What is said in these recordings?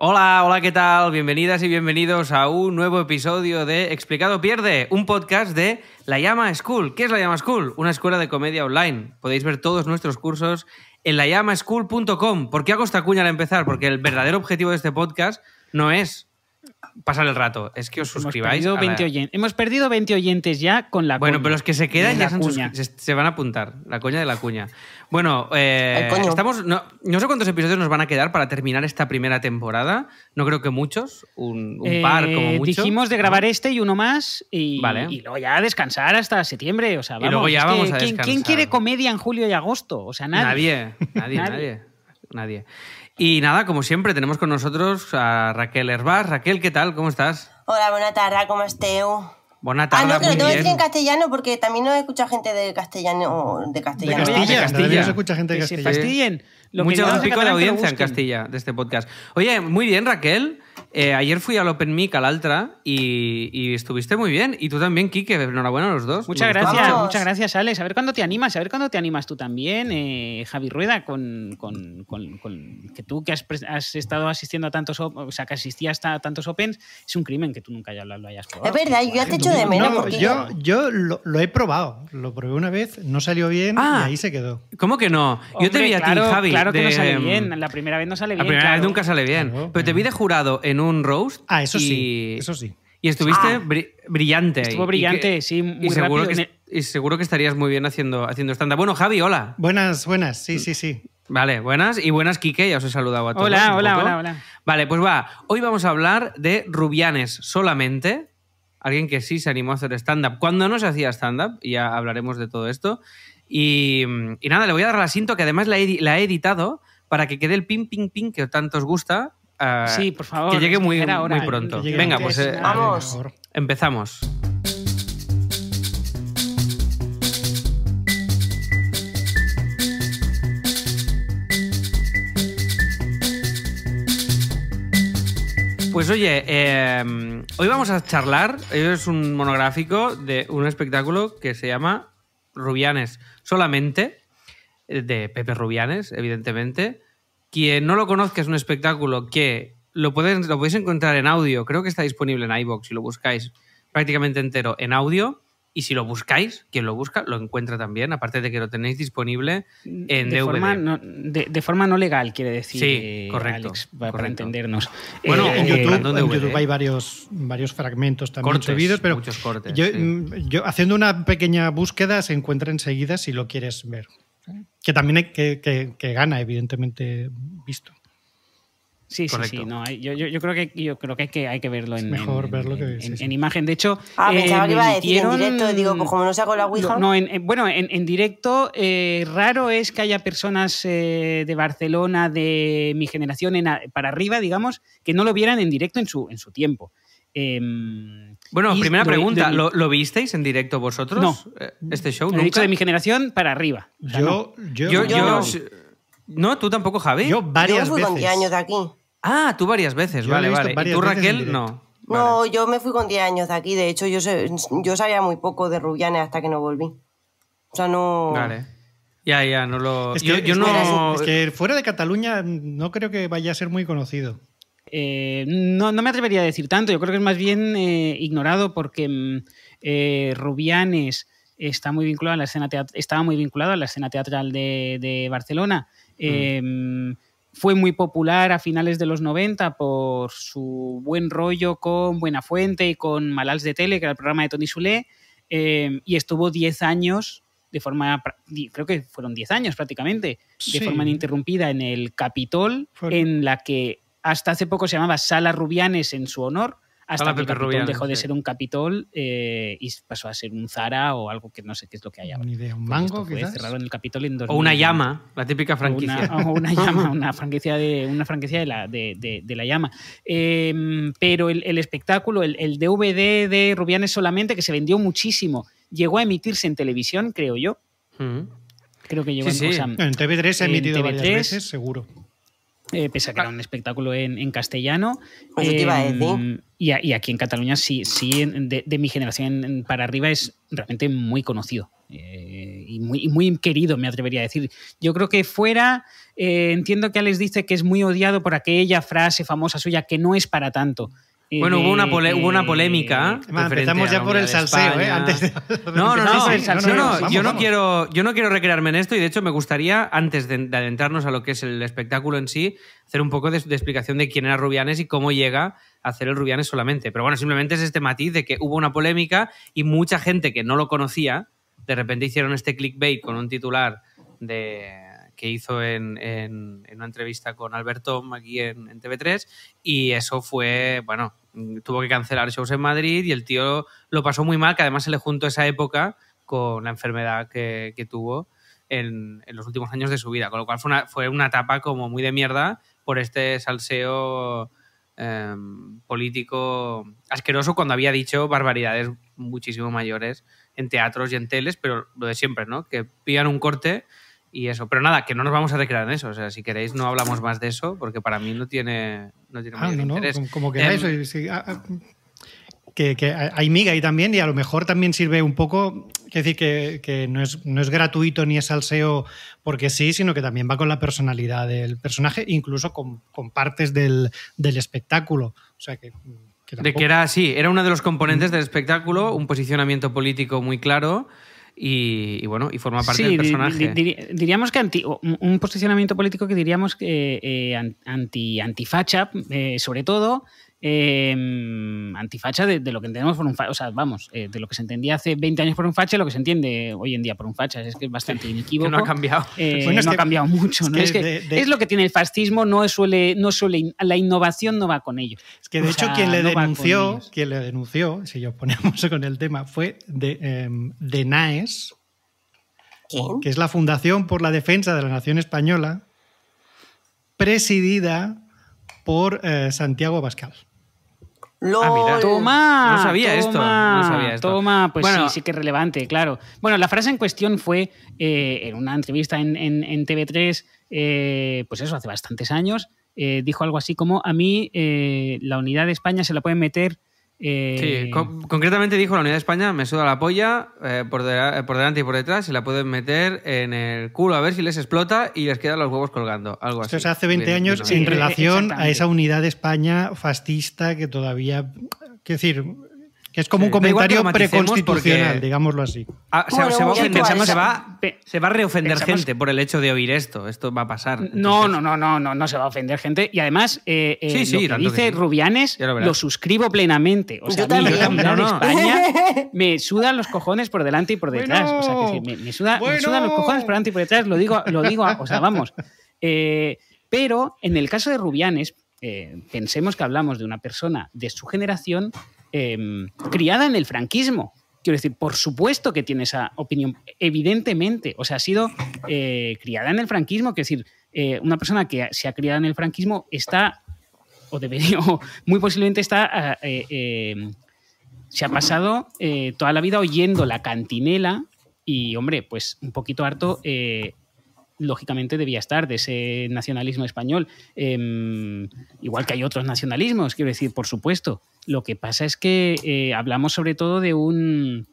Hola, hola, ¿qué tal? Bienvenidas y bienvenidos a un nuevo episodio de Explicado Pierde, un podcast de La Llama School. ¿Qué es La Llama School? Una escuela de comedia online. Podéis ver todos nuestros cursos en layamaschool.com. ¿Por qué hago esta cuña al empezar? Porque el verdadero objetivo de este podcast no es pasar el rato, es que os suscribáis. Hemos perdido, a la- 20 oyen- Hemos perdido 20 oyentes ya con la Bueno, cuña. pero los que se quedan ya se, van a apuntar. La coña de la cuña. Bueno, eh, estamos. No, no sé cuántos episodios nos van a quedar para terminar esta primera temporada. No creo que muchos. Un, un par como Eh, mucho. Dijimos de grabar este y uno más y, Vale. y luego ya descansar hasta septiembre. O sea, Y luego ya que vamos a ¿quién, descansar. quién quiere comedia en julio y agosto? O sea, nadie. Nadie, nadie, nadie, Nadie. Y nada, como siempre, tenemos con nosotros a Raquel Herbás. Raquel, ¿qué tal? ¿Cómo estás? Hola, buena tarde, ¿cómo esteu? Buena Ah, tarde, no, que lo tengo que decir bien. en castellano porque también no escucha gente de castellano. De De castellano. Castilla, de Castilla. Castilla. se escucha gente de Castilla. Lo que Mucho en pico de audiencia en. Castilla de este podcast. Oye, muy bien, Raquel. Eh, ayer fui al Open Mic al Altra y, y estuviste muy bien. Y tú también, Kike. Enhorabuena a los dos. Muchas gracias, muchas gracias, Alex. A ver cuándo te animas, a ver cuándo te animas tú también, eh, Javi Rueda, con, con- con- con- que tú que has, pres- has estado asistiendo a tantos, o sea, que asistías a tantos Opens, es un crimen que tú nunca ya lo, lo hayas probado. Es verdad, yo ya te echo de menos No, porque yo, yo lo, lo he probado. Lo probé una vez, no salió bien Ah. y ahí se quedó. ¿Cómo que no? Yo te vi a claro, ti, Javi. Claro que no sale bien, la primera vez no sale La bien. primera vez claro. nunca sale bien. Claro, Pero te vi de jurado en un roast. Ah, eso y- sí, eso sí. Y estuviste Ah. bri- brillante. Estuvo Y brillante, que- sí, muy y seguro rápido. Que, y seguro que estarías muy bien haciendo, haciendo stand-up. Bueno, Javi, hola. Buenas, buenas, sí, sí, sí. Vale, buenas. Y buenas, Kike. Ya os he saludado a todos. Hola, hola, hola, hola. Vale, pues va. Hoy vamos a hablar de Rubianes solamente. Alguien que sí se animó a hacer stand-up cuando no se hacía stand-up. Y ya hablaremos de todo esto. Y, y nada, le voy a dar la cinta que además la he, la he editado para que quede el ping, ping, ping que tanto os gusta. ah, Sí, por favor, Que llegue muy, muy pronto. Venga, pues eh, Vamos. Empezamos. Pues oye, eh, hoy vamos a charlar, hoy es un monográfico de un espectáculo que se llama Rubianes solamente, eh, de Pepe Rubianes, evidentemente. Quien no lo conozca es un espectáculo que lo, pueden, lo podéis encontrar en audio, creo que está disponible en iVoox si lo buscáis prácticamente entero en audio. Y si lo buscáis, quien lo busca, lo encuentra también, aparte de que lo tenéis disponible en de, DVD. forma no, de, de forma no legal, quiere decir, Sí, eh, correcto, Alex, para, entendernos. Bueno, Eh, en eh, YouTube, en. YouTube hay varios, varios fragmentos también Cortes, subidos, pero muchos cortes, yo, sí. mm, yo haciendo una pequeña búsqueda se encuentra enseguida si lo quieres ver. Que también hay que, que- que gana, evidentemente, visto. Sí, sí, Correcto. sí. No, yo, yo, yo creo que yo creo que hay que, hay que verlo en, mejor en- verlo que- en, sí, en- sí. en imagen. De hecho, Ah, eh, pensaba que iba a decir en directo. Digo, pues como no saco la Ouija. No, no, en- en- bueno, en, en directo eh, raro es que haya personas eh, de Barcelona de mi generación para arriba, digamos, que no lo vieran en directo en su, en su tiempo. Em, Bueno, primera lo- pregunta, de ¿lo, lo visteis en directo vosotros? No. ¿Este show? He ¿Nunca? dicho de mi generación para arriba. O sea, no. Yo, yo, Yo, yo- Yo- no, tú tampoco, Javi. yo Yo varias me fui veces. con 10 años de aquí. Ah, tú varias veces, Yo vale, vale. ¿Y varias tú, Raquel? No. No, Vale. yo me fui con 10 años de aquí. De hecho, yo, sé- yo sabía muy poco de Rubianes hasta que no volví. O sea, no. Vale. Ya, ya, no lo. Es que, yo yo es no. que- es que fuera de Cataluña no creo que vaya a ser muy conocido. Eh, no, no me atrevería a decir tanto, yo creo que es más bien eh, ignorado porque mm, eh, Rubianes está muy vinculado a la escena teat- estaba muy vinculado a la escena teatral de, de Barcelona. Eh, Fue muy popular a finales de los 90 por su buen rollo con Buenafuente y con Malals de Tele, que era el programa de Tony Soler, eh, y estuvo 10 años de forma, creo que fueron 10 años prácticamente, de forma ininterrumpida en el Capitol, Fue- en la que hasta hace poco se llamaba Sala Rubianes en su honor, hasta que el Pepe Capitol dejó de sí. ser un Capitol eh, y pasó a ser un Zara o algo que no sé qué es lo que hay ahora. Ni idea. ¿Un Porque mango, fue quizás? cerrado en el Capitol en O una 2020. llama, la típica franquicia. O una, o una llama, una franquicia de, una franquicia de, la, de, de- de la llama. Eh, pero el, el espectáculo, el, el DVD de Rubianes solamente, que se vendió muchísimo, llegó a emitirse en televisión, creo yo. Mm. Creo que llegó Sí, en, o sí. sea, En TV3 se ha en emitido varias TV3. veces, seguro. Eh, pese a que era un espectáculo en, en castellano. Eso te iba a decir. Em, y, a- y aquí en Cataluña sí, sí de, de mi generación en- para arriba es realmente muy conocido. eh, y, muy, y muy querido, me atrevería a decir. Yo creo que fuera, eh, entiendo que Alex dice que es muy odiado por aquella frase famosa suya que no es para tanto. Eh, Bueno, hubo una, pole- hubo una eh, polémica. Va, referente empezamos a ya por el salseo, ¿eh? España. Antes de- No, no, no, no, no, Vamos, yo no vamos. quiero, yo no quiero recrearme en esto y de hecho me gustaría, antes de, de adentrarnos a lo que es el espectáculo en sí, hacer un poco de, de explicación de quién era Rubianes y cómo llega a hacer el Rubianes solamente. Pero bueno, simplemente es este matiz de que hubo una polémica y mucha gente que no lo conocía, de repente hicieron este clickbait con un titular de que hizo en, una entrevista con Alberto aquí en, en TV3 y eso fue, bueno, tuvo que cancelar shows en Madrid y el tío lo pasó muy mal, que además se le juntó esa época con la enfermedad que, tuvo en, los últimos años de su vida, con lo cual fue una, fue una etapa como muy de mierda por este salseo eh, político asqueroso cuando había dicho barbaridades muchísimo mayores en teatros y en teles, pero lo de siempre, ¿no? Que pillan un corte y eso. Pero nada, que no nos vamos a recrear en eso. O sea, si queréis no hablamos más de eso, porque para mí no tiene, no tiene Ah, mayor no, no, interés. como, como queráis. Em, sí, ah, ah, que, que hay miga ahí también y a lo mejor también sirve un poco, es decir, que, que no, es, no es gratuito ni es salseo porque sí, sino que también va con la personalidad del personaje, incluso con, con partes del, del espectáculo. O sea que... que De que era así, era uno de los componentes del espectáculo, un posicionamiento político muy claro y, y bueno, y forma parte Sí, del personaje. di- diríamos que anti- un posicionamiento político que diríamos que eh, an- anti, antifacha, eh, sobre todo, eh, antifacha de, de lo que entendemos por un facha, o sea, vamos, eh, de lo que se entendía hace 20 años por un facha, lo que se entiende hoy en día por un facha, es que es bastante que inequívoco. no ha cambiado. Eh, Bueno, no ha cambiado mucho, es ¿no? que Es, que de- de- es lo que tiene el fascismo, no suele, no suele, la innovación no va con ello. Es que de O hecho sea, quien le no denunció, quien le denunció, si yo ponemos con el tema, fue de, em, de NAES, que es la Fundación por la Defensa de la Nación Española, presidida por eh, Santiago Bascal. LOL. Ah, mira. Toma. No sabía esto, toma, no sabía esto. Toma, pues Bueno. sí, sí que es relevante, claro. Bueno, la frase en cuestión fue eh, en una entrevista en, en- en TV3, eh, pues eso, hace bastantes años. eh, dijo algo así como: A mí eh, la unidad de España se la pueden meter. Eh, Sí, con- concretamente dijo la Unidad de España, me suda la polla eh, por, de- por delante y por detrás, se la pueden meter en el culo a ver si les explota y les quedan los huevos colgando. Algo así. Esto es hace 20 Bien, años en eh, relación a esa unidad de España fascista que todavía. Quiero decir, que es como Sí, un que comentario preconstitucional, porque- digámoslo así. Ah, se, Bueno, se va ofender- se va- Pe- se va a reofender pensamos- gente por el hecho de oír esto. Esto va a pasar. No, Entonces- no, no, no, no, no se va a ofender gente. Y además, eh, eh, Sí, sí, lo que que dice sí. Rubianes lo suscribo plenamente. O sea, Yo a mí también. No, no. España me sudan los cojones por delante y por detrás. Bueno. o sea, que sí, me, me suda- me sudan los cojones por delante y por detrás. Lo digo, lo digo, o sea, vamos. Eh, pero en el caso de Rubianes, eh, pensemos que hablamos de una persona de su generación eh, criada en el franquismo. Quiero decir, por supuesto que tiene esa opinión, evidentemente. O sea, ha sido eh, criada en el franquismo. Quiero decir, eh, una persona que se ha criado en el franquismo está, o debería, o muy posiblemente está, ah, eh, eh, se ha pasado toda la vida oyendo la cantinela y, hombre, pues un poquito harto. lógicamente debía estar de ese nacionalismo español. Em, igual que hay otros nacionalismos, quiero decir, por supuesto. Lo que pasa es que eh, hablamos sobre todo de un.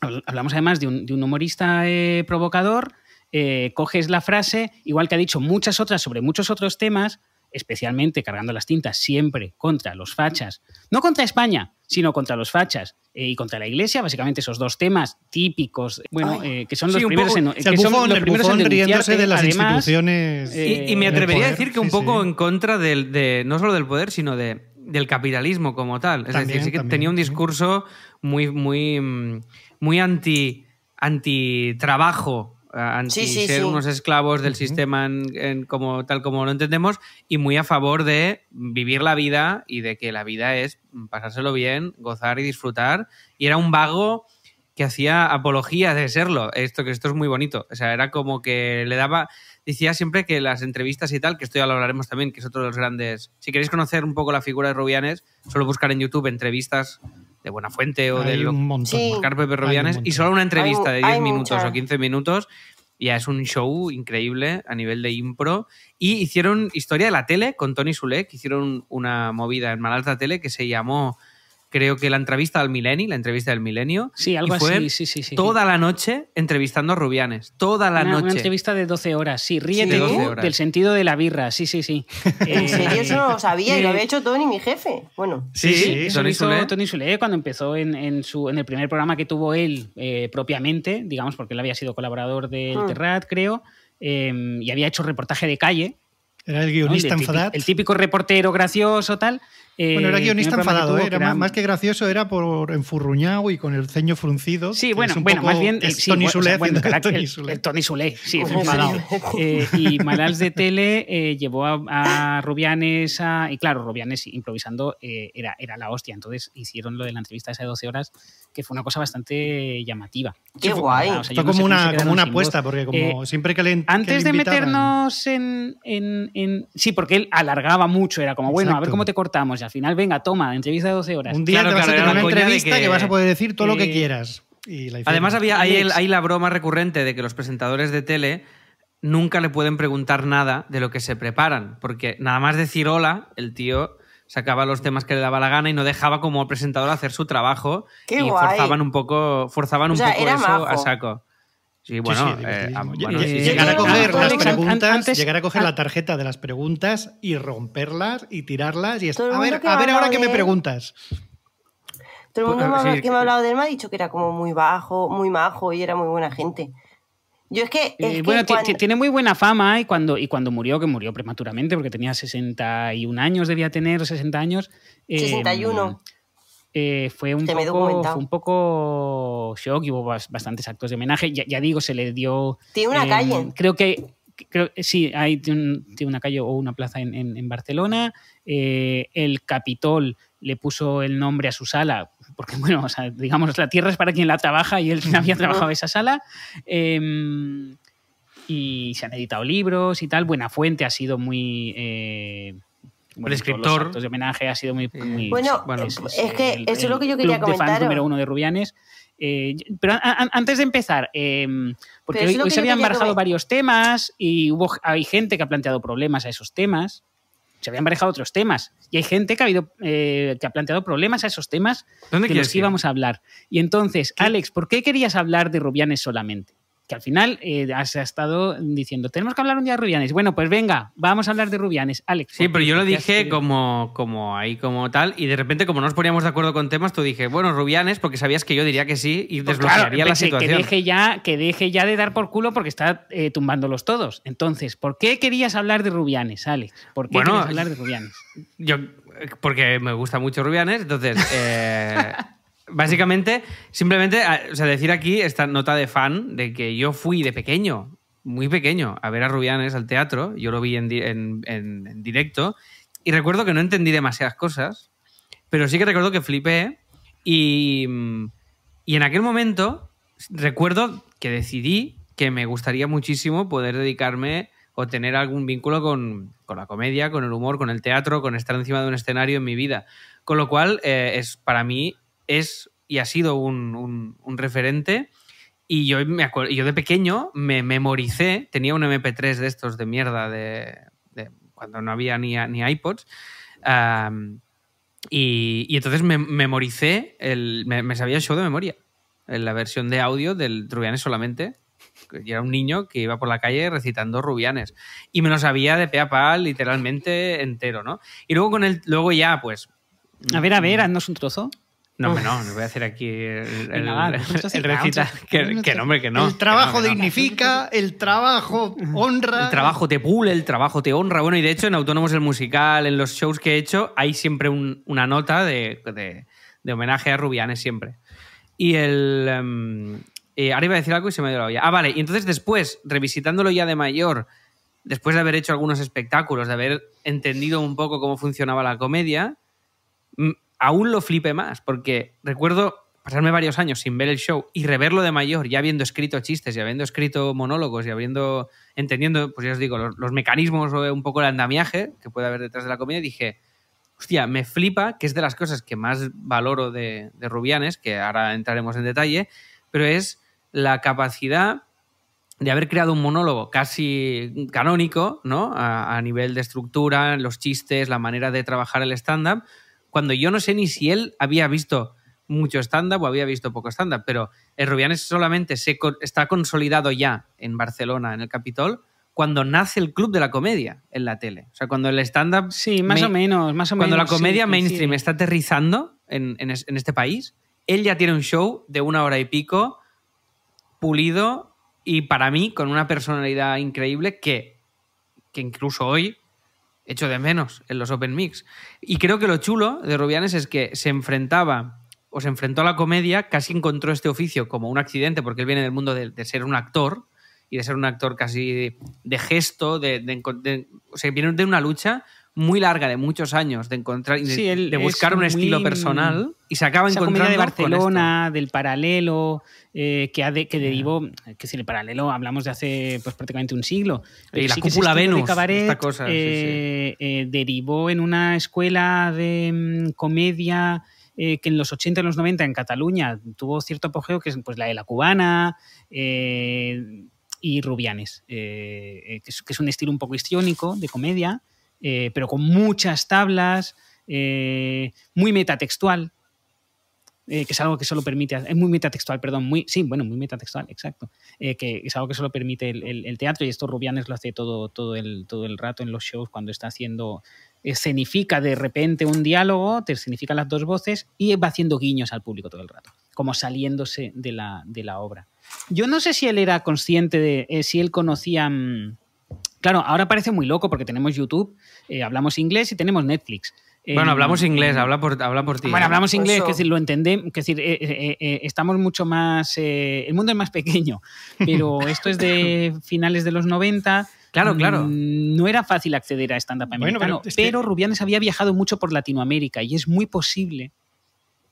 habl- Hablamos además de un, de un humorista eh, provocador. eh, coges la frase, igual que ha dicho muchas otras sobre muchos otros temas, especialmente cargando las tintas siempre contra los fachas, no contra España, sino contra los fachas eh, y contra la Iglesia, básicamente esos dos temas típicos, bueno, eh, que son los primeros poco- en, que el son bufón, los el primeros en bufón riéndose de las además, instituciones. eh, Y, y me atrevería a decir que un sí, poco sí. en contra del, de, no solo del poder, sino de, del capitalismo como tal. Es También, decir, sí que también, tenía un discurso muy, muy, mm, muy anti, anti trabajo, anti Sí, sí, ser sí. unos esclavos del sistema en- en como, tal como lo entendemos, y muy a favor de vivir la vida y de que la vida es pasárselo bien, gozar y disfrutar. Y era un vago que hacía apología de serlo. Esto que esto es muy bonito. O sea, era como que le daba. Decía siempre que las entrevistas y tal, que esto ya lo hablaremos también, que es otro de los grandes. Si queréis conocer un poco la figura de Rubianes, solo buscar en YouTube entrevistas de Buena Fuente o Hay de lo. Sí. buscar Pepe Hay un Rubianes montón. y solo una entrevista Hay- de 10 hay minutos o 15 minutos Ya es un show increíble a nivel de impro. Y hicieron historia de la tele con Tony Sule, que hicieron una movida en Malalta Tele que se llamó creo que la entrevista al milenio, la entrevista del milenio. Sí, algo y fue así, sí, sí, sí. Toda la noche entrevistando a Rubianes. Toda la una, noche. Una entrevista de 12 horas, sí. Ríete de tú 12 horas. del sentido de la birra, sí, sí, sí. En Eh, serio, eso no lo sabía y lo había hecho Tony, mi jefe. Bueno, Sí, sí, Eso Tony lo hizo Sule. Tony Sule cuando empezó en, en su, en el primer programa que tuvo él eh, propiamente, digamos, porque él había sido colaborador del Hmm. Terrat, creo, eh, y había hecho reportaje de calle. Era el ¿no? guionista el, típico, enfadado. el típico reportero gracioso, tal. Eh, Bueno, era el guionista que enfadado, tuvo, ¿eh? era que más, más que gracioso, era por enfurruñado y con el ceño fruncido. Sí, bueno, bueno, más bien sí, Tony o Sule sea, Tony el- Sule. el Tony Sule, sí, enfadado. Eh, y Malals de Tele eh, llevó a, a Rubianes a. Y claro, Rubianes improvisando eh, era, era la hostia. Entonces hicieron lo de la entrevista esa de 12 horas, que fue una cosa bastante llamativa. Qué Sí, fue- guay. o sea, yo Fue no como una, como una apuesta, voz. porque como Eh, siempre que le que Antes le de meternos en, en- en- Sí, porque él alargaba mucho, era como, bueno, a ver cómo te cortamos. Y al final, venga, toma, entrevista de 12 horas. Un día Claro, te vas claro, a tener una entrevista que... que- vas a poder decir todo lo que eh, quieras. Y la. Además, había el- ahí la broma recurrente de que los presentadores de tele nunca le pueden preguntar nada de lo que se preparan, porque nada más decir hola, el tío sacaba los temas que le daba la gana y no dejaba como presentador hacer su trabajo Qué y guay. forzaban un poco, forzaban O un sea, poco eso majo. a saco. Sí, bueno, sí, eh, ah, llegar a coger las preguntas, antes- llegar a coger la tarjeta de las preguntas y romperlas y tirarlas y es, a mundo ver, que a ver ahora que me preguntas. todo el mundo Pues, ha- sí, que me ha hablado de él me ha dicho que era como muy bajo, muy majo y era muy buena gente. Yo es que. es Eh, que bueno, cuando- tiene muy buena fama y cuando, y cuando murió, que murió prematuramente porque tenía 61 años, debía tener 60 años. eh, 61. Eh, fue, un poco, fue un poco shock y hubo bas- bastantes actos de homenaje. Ya, ya digo, se le dio. Tiene una eh, calle. Creo que. Creo, sí, hay, tiene, un- tiene una calle o una plaza en, en- en Barcelona. Eh, el Capitol le puso el nombre a su sala, porque, bueno, o sea, digamos, la tierra es para quien la trabaja y él había trabajado esa sala. Eh, y se han editado libros y tal. Buenafuente ha sido muy. Eh, bueno, los escritor. de homenaje ha sido muy. Bueno, Bueno, es, es que eso es lo que yo quería club de fans comentar. número uno de Rubianes. Eh, pero a- a- antes de empezar, eh, porque hoy, se habían barajado varios temas y hubo, hay gente que ha planteado problemas a esos temas. Se habían barajado otros temas. Y hay gente que ha, habido, eh, que ha planteado problemas a esos temas ¿Dónde de los que íbamos a hablar. Y entonces, Alex, ¿por qué querías hablar de Rubianes solamente? Que al final eh, has estado diciendo, tenemos que hablar un día de Rubianes. Bueno, pues venga, vamos a hablar de Rubianes. Alex. Sí, ¿por pero yo lo ¿Por qué has dije como, como ahí, como tal, y de repente, como no nos poníamos de acuerdo con temas, tú dije, bueno, Rubianes, porque sabías que yo diría que sí y Pues desbloquearía claro, la situación. Que deje, ya, que deje ya de dar por culo porque está eh, tumbándolos todos. Entonces, ¿por qué querías hablar de Rubianes, Alex? ¿Por qué Bueno, querías hablar de Rubianes? Yo, eh, porque me gusta mucho Rubianes, entonces, eh, básicamente, simplemente, o sea, decir aquí esta nota de fan de que yo fui de pequeño, muy pequeño, a ver a Rubianes al teatro, yo lo vi en, en- en- directo, y recuerdo que no entendí demasiadas cosas, pero sí que recuerdo que flipé, y, y en aquel momento recuerdo que decidí que me gustaría muchísimo poder dedicarme o tener algún vínculo con, con la comedia, con el humor, con el teatro, con estar encima de un escenario en mi vida. Con lo cual, eh, es, para mí es y ha sido un, un- un referente. Y yo, me acuer- yo de pequeño me memoricé, tenía un MP3 de estos de mierda de, de cuando no había ni, ni iPods. y, y entonces me memoricé, el, me, me sabía el show de memoria, en la versión de audio del Rubianes solamente. Y era un niño que iba por la calle recitando Rubianes. Y me lo sabía de pe a pa, literalmente entero, ¿no? Y luego con el, luego ya, pues. A ver, a ver, haznos un trozo. No, hombre, no, no voy a hacer aquí el, el, Venga, recita. Que, que no, hombre, que no. el trabajo que no, que no. dignifica, el trabajo honra. El trabajo te pule, el trabajo te honra. Bueno, y de hecho, en Autónomos el Musical, en los shows que he hecho, hay siempre un- una nota de, de- de homenaje a Rubianes, siempre. Y el. em, eh, ahora iba a decir algo y se me ido la olla. Ah, vale. Y entonces, después, revisitándolo ya de mayor, después de haber hecho algunos espectáculos, de haber entendido un poco cómo funcionaba la comedia, aún lo flipe más, porque recuerdo pasarme varios años sin ver el show y reverlo de mayor, ya habiendo escrito chistes y habiendo escrito monólogos y habiendo, entendiendo, pues ya os digo, los, los mecanismos o un poco el andamiaje que puede haber detrás de la comedia, dije, hostia, me flipa, que es de las cosas que más valoro de, de Rubianes, que ahora entraremos en detalle, pero es la capacidad de haber creado un monólogo casi canónico, ¿no? A, a nivel de estructura, los chistes, la manera de trabajar el stand-up, cuando yo no sé ni si él había visto mucho stand-up o había visto poco stand-up, pero el Rubianes solamente se co- está consolidado ya en Barcelona, en el Capitol, cuando nace el Club de la Comedia en la tele. O sea, cuando el stand-up... Sí, más o menos, más o Cuando la menos. comedia mainstream está aterrizando en, en es- en este país, él ya tiene un show de una hora y pico, pulido y para mí con una personalidad increíble que, que incluso hoy echo de menos en los Open Mix. Y creo que lo chulo de Rubianes es que se enfrentaba o se enfrentó a la comedia, casi encontró este oficio como un accidente, porque él viene del mundo de, ser un actor y de ser un actor casi de, gesto, de, de- o sea, viene de una lucha muy larga, de muchos años, de encontrar, de, Sí, de buscar es un estilo personal y se acaba encontrando comedia de. Barcelona, del paralelo, eh, que, ha de- que derivó, que si el paralelo hablamos de hace pues, prácticamente un siglo. Y la sí cúpula de Venus, cabaret, esta cosa, sí. eh, eh, derivó en una escuela de mm, comedia eh, que en los 80 y los 90 en Cataluña tuvo cierto apogeo, que es pues, la de la cubana eh, y Rubianes, eh, que, es, que es un estilo un poco histriónico de comedia, eh, pero con muchas tablas, eh, muy metatextual, eh, que es algo que solo permite, es muy metatextual, perdón, muy, sí, bueno, muy metatextual, exacto, eh, que es algo que solo permite el, el- el teatro y esto Rubianes lo hace todo, todo, el, todo el rato en los shows cuando está haciendo, escenifica de repente un diálogo, te escenifica las dos voces y va haciendo guiños al público todo el rato, como saliéndose de la, de la obra. Yo no sé si él era consciente de, eh, si él conocía... mm, Claro, ahora parece muy loco porque tenemos YouTube, eh, hablamos inglés y tenemos Netflix. Bueno, hablamos inglés, habla por, habla por ti. bueno, ¿eh? hablamos inglés, Eso. que decir, lo entendemos, que decir, eh, eh, eh, estamos mucho más, eh, el mundo es más pequeño, pero esto es de finales de los 90. Claro, claro. Mm, No era fácil acceder a stand-up Bueno, americano, pero pero, este- Rubianes había viajado mucho por Latinoamérica y es muy posible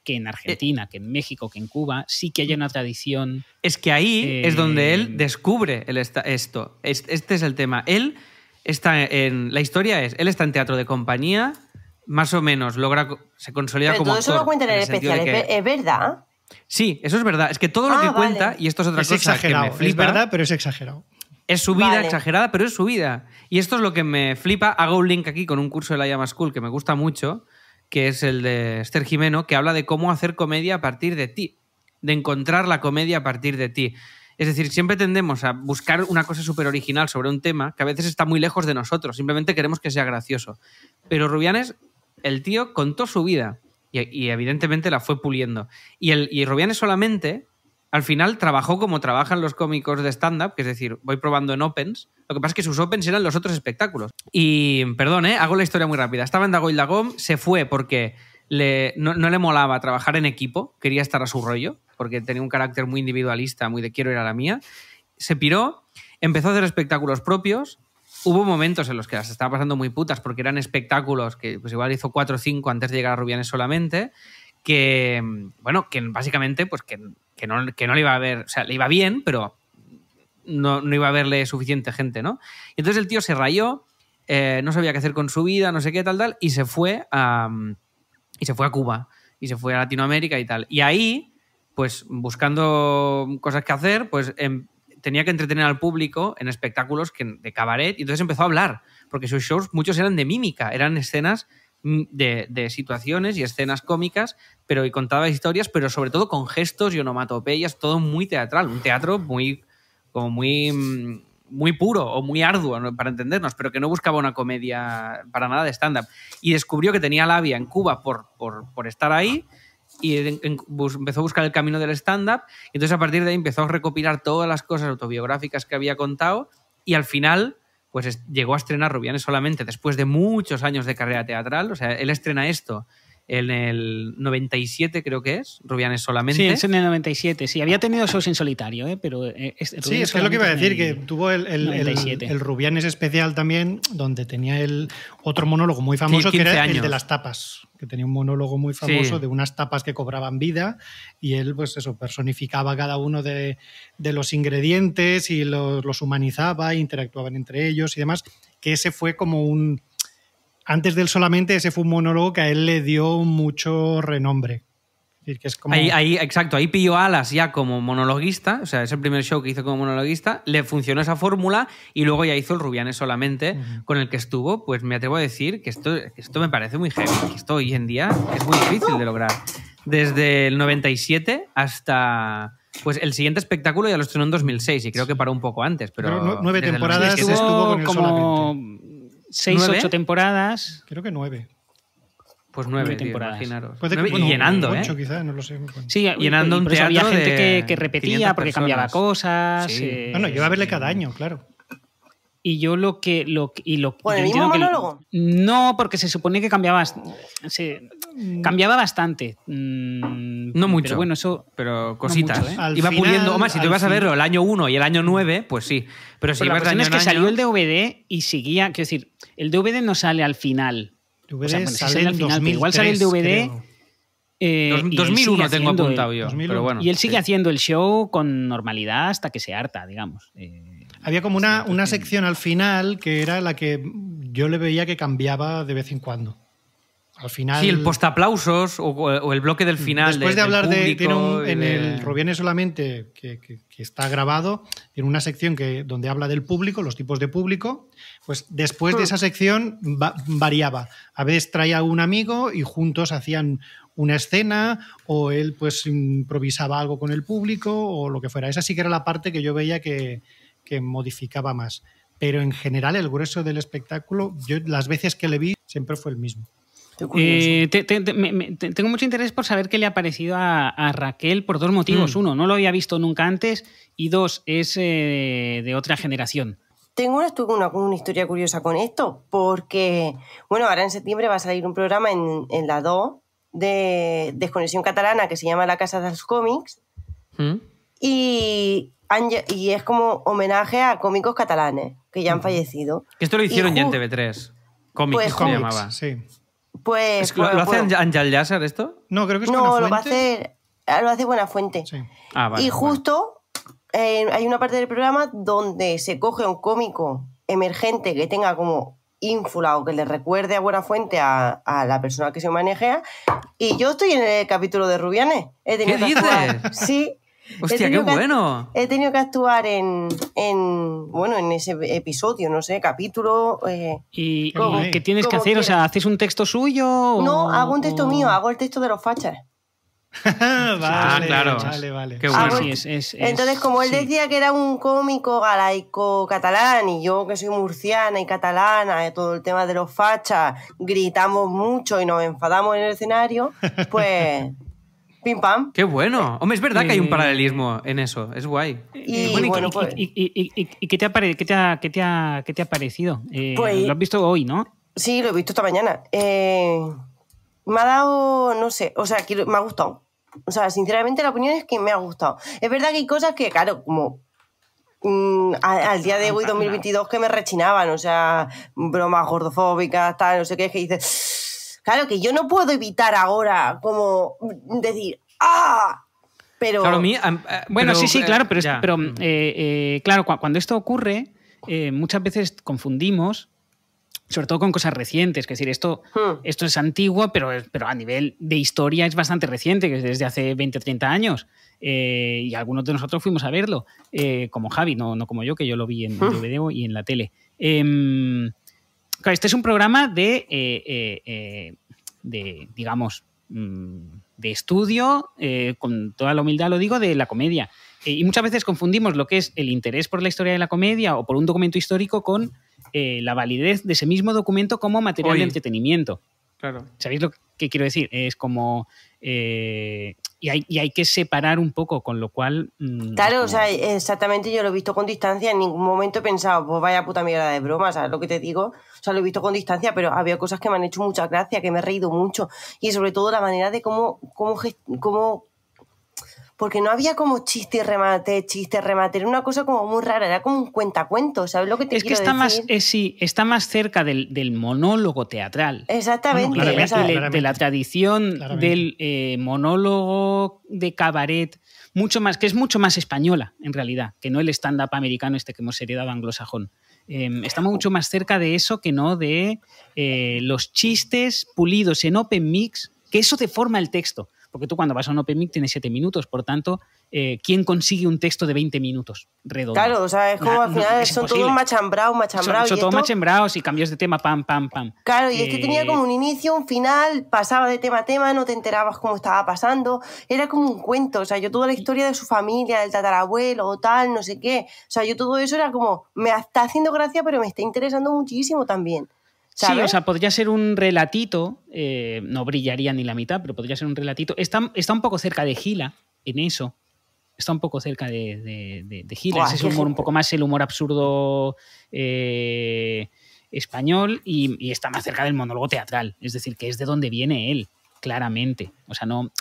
que en Argentina, que en México, que en Cuba, sí que haya una tradición. Es que ahí Eh, es donde él descubre el esta- esto. Es- Este es el tema. Él está en. La historia es: él está en teatro de compañía, más o menos logra. Se consolida Pero como. todo eso lo cuenta en el especial, ¿es, que- ve- es verdad? Sí, eso es verdad. Es que todo lo Ah, que vale. cuenta, y esto es otra Es cosa exagerado, que me flipa, es verdad, pero es exagerado. es su vida Vale. exagerada, pero es su vida. Y esto es lo que me flipa. Hago un link aquí con un curso de la Llama School que me gusta mucho, que es el de Esther Jimeno, que habla de cómo hacer comedia a partir de ti, de encontrar la comedia a partir de ti. Es decir, siempre tendemos a buscar una cosa súper original sobre un tema que a veces está muy lejos de nosotros, simplemente queremos que sea gracioso. Pero Rubianes, el tío contó su vida y, y evidentemente la fue puliendo. Y, el, y Rubianes solamente, al final, trabajó como trabajan los cómicos de stand-up, que es decir, voy probando en Opens. Lo que pasa es que sus Opens eran los otros espectáculos. Y, perdón, ¿eh? hago la historia muy rápida. Estaba en Dago y Dagom, se fue porque le, no, no le molaba trabajar en equipo, quería estar a su rollo, porque tenía un carácter muy individualista, muy de quiero ir a la mía. Se piró, empezó a hacer espectáculos propios. Hubo momentos en los que las estaba pasando muy putas porque eran espectáculos que pues igual hizo cuatro o cinco antes de llegar a Rubianes solamente, que, bueno, que básicamente pues que, que no, que no le iba a ver, o sea, le iba bien, pero no, no iba a verle suficiente gente, ¿no? Y entonces el tío se rayó, eh, no sabía qué hacer con su vida, no sé qué, tal, tal, y se fue a, y se fue a Cuba, y se fue a Latinoamérica y tal. Y ahí, pues buscando cosas que hacer, pues em, tenía que entretener al público en espectáculos que, de cabaret, y entonces empezó a hablar, porque sus shows muchos eran de mímica, eran escenas de, de situaciones y escenas cómicas, pero y contaba historias, pero sobre todo con gestos y onomatopeyas, todo muy teatral, un teatro muy como muy mm, muy puro o muy arduo para entendernos, pero que no buscaba una comedia para nada de stand-up. Y descubrió que tenía labia en Cuba por, por, por estar ahí y empezó a buscar el camino del stand-up. Entonces a partir de ahí empezó a recopilar todas las cosas autobiográficas que había contado y al final pues es- llegó a estrenar Rubianes solamente después de muchos años de carrera teatral. O sea, él estrena esto en el 97 creo que es, Rubianes solamente. Sí, es en el 97. Sí, había tenido shows en solitario, ¿eh? pero. eh, es- Sí, es que es lo que iba a decir, que tuvo el, el, el, 97. el Rubianes especial también, donde tenía el otro monólogo muy famoso, que 15 era el de las tapas, que tenía un monólogo muy famoso Sí. de unas tapas que cobraban vida, y él, pues eso, personificaba cada uno de, de los ingredientes y los, los humanizaba, interactuaban entre ellos y demás, que ese fue como un... Antes del solamente, ese fue un monólogo que a él le dio mucho renombre. Decir, que es como... Ahí, ahí, exacto, ahí pilló alas ya como monologuista, o sea, es el primer show que hizo como monologuista, le funcionó esa fórmula y luego ya hizo el Rubianes solamente, con el que estuvo, pues me atrevo a decir que esto, que esto me parece muy heavy, que esto hoy en día es muy difícil de lograr. Desde el 97 hasta... Pues el siguiente espectáculo ya lo estrenó en 2006 y creo que paró un poco antes, pero... Pero nu- nueve temporadas 97 estuvo con él como seis, ¿Nueve? ocho temporadas. Creo que nueve. Pues nueve, nueve tío, temporadas. imaginaros. Puede que- Nueve- bueno, y llenando, ocho ¿eh? quizá, no lo sé. Sí, Llenando y un por eso había teatro gente de que, que repetía 500 porque cambiaba personas. cosas. Sí. eh, Bueno, yo iba a verle cada año, claro. Y yo lo que. Lo, y lo, ¿Con yo el mismo que- monólogo? no, porque se supone que cambiaba. se- cambiaba bastante. Mm, No mucho. Pero bueno, eso. Pero cositas. mucho, ¿eh? Iba final- puliendo. Hombre, si tú ibas a fin- verlo el año 1 y el año 9, pues sí. Pero si Pero la ibas de cuestión año es que en salió año- el DVD y seguía. Quiero decir, el DVD no sale al final. DVD O sea, bueno, sale sale al en final, pero igual sale el 2003, DVD. eh, Dos- y él 2001 sigue tengo haciendo apuntado el- yo. 2001. Pero bueno, y él sigue sí. haciendo el show con normalidad hasta que se harta, digamos. Eh, Había como una, una sección al final que era la que yo le veía que cambiaba de vez en cuando. Al final. Sí, el postaplausos o, o el bloque del final. Después de, del hablar de. Tiene un- en de- el Robiene solamente, que, que- que está grabado, tiene una sección que, donde habla del público, los tipos de público. Pues después Hmm. de esa sección va- variaba. A veces traía un amigo y juntos hacían una escena o él pues improvisaba algo con el público o lo que fuera. Esa sí que era la parte que yo veía que, que modificaba más. Pero en general el grueso del espectáculo, yo las veces que le vi siempre fue el mismo. Eh, te- te- te- me- me- te- tengo mucho interés por saber qué le ha parecido a, a Raquel por dos motivos. Mm. Uno, no lo había visto nunca antes. Y dos, es eh, de otra generación. Tengo una, tuve una, una historia curiosa con esto, porque, bueno, ahora en septiembre va a salir un programa en, en la 2 de Desconexión Catalana que se llama La Casa de los Cómics ¿Mm? y, y es como homenaje a cómicos catalanes que ya han fallecido. Que esto lo hicieron Y ya en ju- TV3. Cómics Pues se llamaba. Sí. Pues, ¿Lo, pues, lo hace bueno, Angel Yasser esto? No, creo que es no, lo va a hacer, lo hace Buena Fuente. Sí. Ah, vale. y bueno. justo eh, hay una parte del programa donde se coge un cómico emergente que tenga como ínfula o que le recuerde a buena fuente a, a la persona que se manejea. Y yo estoy en el capítulo de Rubianes. He tenido ¿Qué que actuar- dices? Sí. Hostia, qué que- bueno. He tenido que actuar en, en, bueno, en ese episodio, no sé, capítulo. eh, ¿Y, Como- y qué tienes que hacer? O sea. ¿haces un texto suyo? o- No, hago un texto o- mío, hago el texto de los fachas. vale, Ah, claro. Vale, vale. Qué Sí, bueno. sí, es- es- es- Entonces, como él sí. decía que era un cómico galaico catalán y yo que soy murciana y catalana, y todo el tema de los fachas, gritamos mucho y nos enfadamos en el escenario, pues pim pam. Qué bueno. Hombre, es verdad que hay un Eh, paralelismo en eso. Es guay. Y Bueno, ¿y, bueno, y- pues- qué, te ha qué te ha, qué te ha- qué te ha parecido? Eh, Pues- lo has visto hoy, ¿no? Sí, lo he visto esta mañana. Eh, me ha dado, no sé, o sea, quiero- me ha gustado. O sea, sinceramente la opinión es que me ha gustado. Es verdad que hay cosas que, claro, como mm, al día de hoy, 2022, que me rechinaban, o sea, bromas gordofóbicas, tal, no sé qué, es que dices, claro, que yo no puedo evitar ahora como decir, ¡ah! Pero... Claro, mí. eh, Bueno, pero, sí, sí, eh, claro, pero, es- pero eh, eh, claro, cu- cuando esto ocurre, eh, muchas veces confundimos, sobre todo con cosas recientes, que es decir, esto, Hmm. esto es antiguo, pero, pero a nivel de historia es bastante reciente, que es desde hace 20 o 30 años. Eh, y algunos de nosotros fuimos a verlo, eh, como Javi, no, no como yo, que yo lo vi en Hmm. DVD y en la tele. Em, claro, este es un programa de, eh, de digamos, mm, de estudio, con toda la humildad lo digo, de la comedia. Y muchas veces confundimos lo que es el interés por la historia de la comedia o por un documento histórico con eh, la validez de ese mismo documento como material Oye. de entretenimiento. Claro. ¿Sabéis lo que quiero decir? Es como... eh, y, hay, y hay que separar un poco, con lo cual... mm, Claro, como- o sea, exactamente yo lo he visto con distancia, en ningún momento he pensado, pues vaya puta mierda de broma, ¿sabes lo que te digo? O sea, lo he visto con distancia, pero había cosas que me han hecho mucha gracia, que me he reído mucho, y sobre todo la manera de cómo, cómo, cómo porque no había como chiste y remate, chiste, remate, era una cosa como muy rara, era como un cuentacuento, ¿sabes lo que te es que está más, eh, sí, está más cerca del, del monólogo teatral. Exactamente, Bueno, Claramente, de- claramente. de la tradición Claramente. del eh, monólogo de cabaret, mucho más, que es mucho más española, en realidad, que no el stand-up americano este que hemos heredado anglosajón. Eh, estamos mucho más cerca de eso que no de eh, los chistes pulidos en open mix, que eso deforma el texto. Porque tú cuando vas a un Open Mic tienes 7 minutos, por tanto, eh, ¿quién consigue un texto de 20 minutos redondo? Claro, o sea, es como al final es son todos machambrados, machambrados. son todos machembrados y cambios de tema, pam, pam, pam. Claro, y este Eh, tenía como un inicio, un final, pasaba de tema a tema, no te enterabas cómo estaba pasando, era como un cuento, o sea, yo toda la historia de su familia, del tatarabuelo o tal, no sé qué, o sea, yo todo eso era como, me está haciendo gracia, pero me está interesando muchísimo también. Sí, o sea, podría ser un relatito, eh, no brillaría ni la mitad, pero podría ser un relatito. Está, está un poco cerca de Gila en eso. Está un poco cerca de, de, de- de Gila. Es humor un poco más el humor absurdo eh, español y, y está más cerca del monólogo teatral. Es decir, que es de donde viene él, claramente. O sea, no.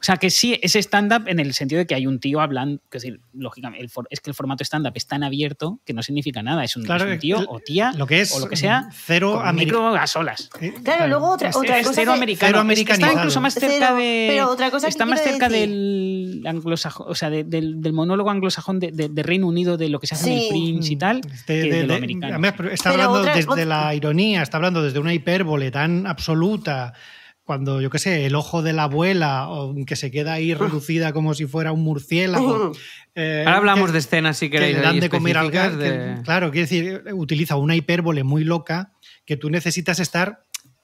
O sea, que sí, es stand-up en el sentido de que hay un tío hablando. Es decir, lógicamente, el for- es que el formato stand-up es tan abierto que no significa nada. Es un, Claro, es un tío el- o tía lo que es o lo que sea. cero micro a solas. Eh, Claro, luego otra, Es- otra es cosa cero que- americano. Cero Es que está incluso más cerca Cero, de. pero otra cosa que está más cerca decir- del anglosajón, o sea, de- del, del monólogo anglosajón de, de- de Reino Unido, de lo que se hace en el Prince y tal, De- que de- de, lo americano. además, está Pero hablando otra- desde otra- la ironía, está hablando desde una hipérbole tan absoluta, cuando, yo qué sé, el ojo de la abuela, o que se queda ahí reducida como si fuera un murciélago. eh, Ahora hablamos que- de escenas, si que le dan de comer al gato. de- Claro, quiere decir, utiliza una hipérbole muy loca que tú necesitas estar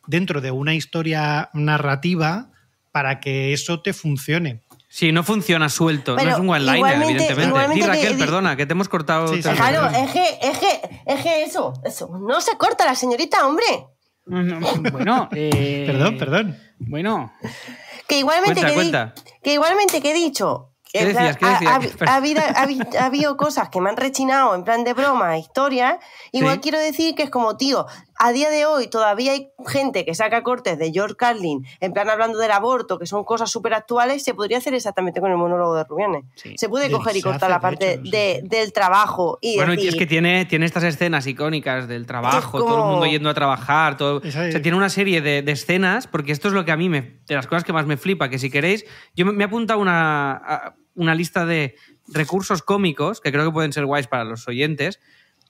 dentro de una historia narrativa para que eso te funcione. Sí, no funciona suelto, no es un one-liner, evidentemente. igualmente Di, que- Raquel, di- perdona, que te hemos cortado. Sí, sí, Claro, es que, es que, es que eso, eso, no se corta la señorita, hombre. No, no, bueno, eh, Perdón, perdón. Bueno, Que igualmente Cuenta, que, cuenta. que igualmente que he dicho. ¿Qué en decías? plan, ¿Qué ha- decías? ha, Perdón. ha habido, ha habi- ha habido cosas que me han rechinado en plan de broma, historias. Igual Sí. quiero decir que es como, tío, a día de hoy todavía hay gente que saca cortes de George Carlin, en plan hablando del aborto, que son cosas súper actuales, se podría hacer exactamente con el monólogo de Rubianes. Sí. Se puede Sí, coger y cortar la de parte hecho, sí, de- sí. del trabajo y Bueno, y decir, es que tiene, tiene estas escenas icónicas del trabajo, como- todo el mundo yendo a trabajar, todo, o sea, tiene una serie de, de escenas, porque esto es lo que a mí me, de las cosas que más me flipa, que si queréis, yo me, me he apuntado una, a- una lista de recursos cómicos, que creo que pueden ser guays para los oyentes,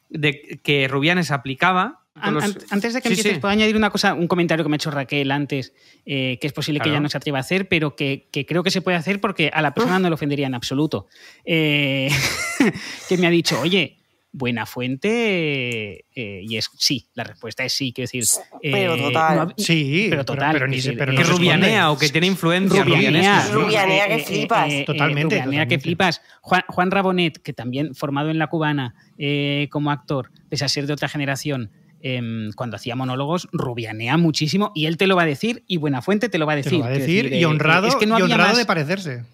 de que Rubianes aplicaba. An- los- an- antes de que Sí, empieces, sí. puedo añadir una cosa, un comentario que me ha hecho Raquel antes, eh, que es posible que ella no se atreva a hacer, pero que, que creo que se puede hacer porque a la persona no le ofendería en absoluto. Eh, que me ha dicho, oye, buena fuente, eh, y es sí, la respuesta es sí, quiero decir. Pero eh, total. no Sí, pero total. pero, ni decir, pero eh, que no rubianea o que tiene influencia Rubianea. Rubianea, que flipas. eh, eh, Totalmente, Rubianea, que flipas. Juan, Juan Rabonet, que también formado en la cubana eh, como actor, pese a ser de otra generación, em, cuando hacía monólogos, rubianea muchísimo y él te lo va a decir y Buenafuente te lo va a Te decir. lo va a decir, decir, y eh, honrado, es que no y había honrado más- de parecerse.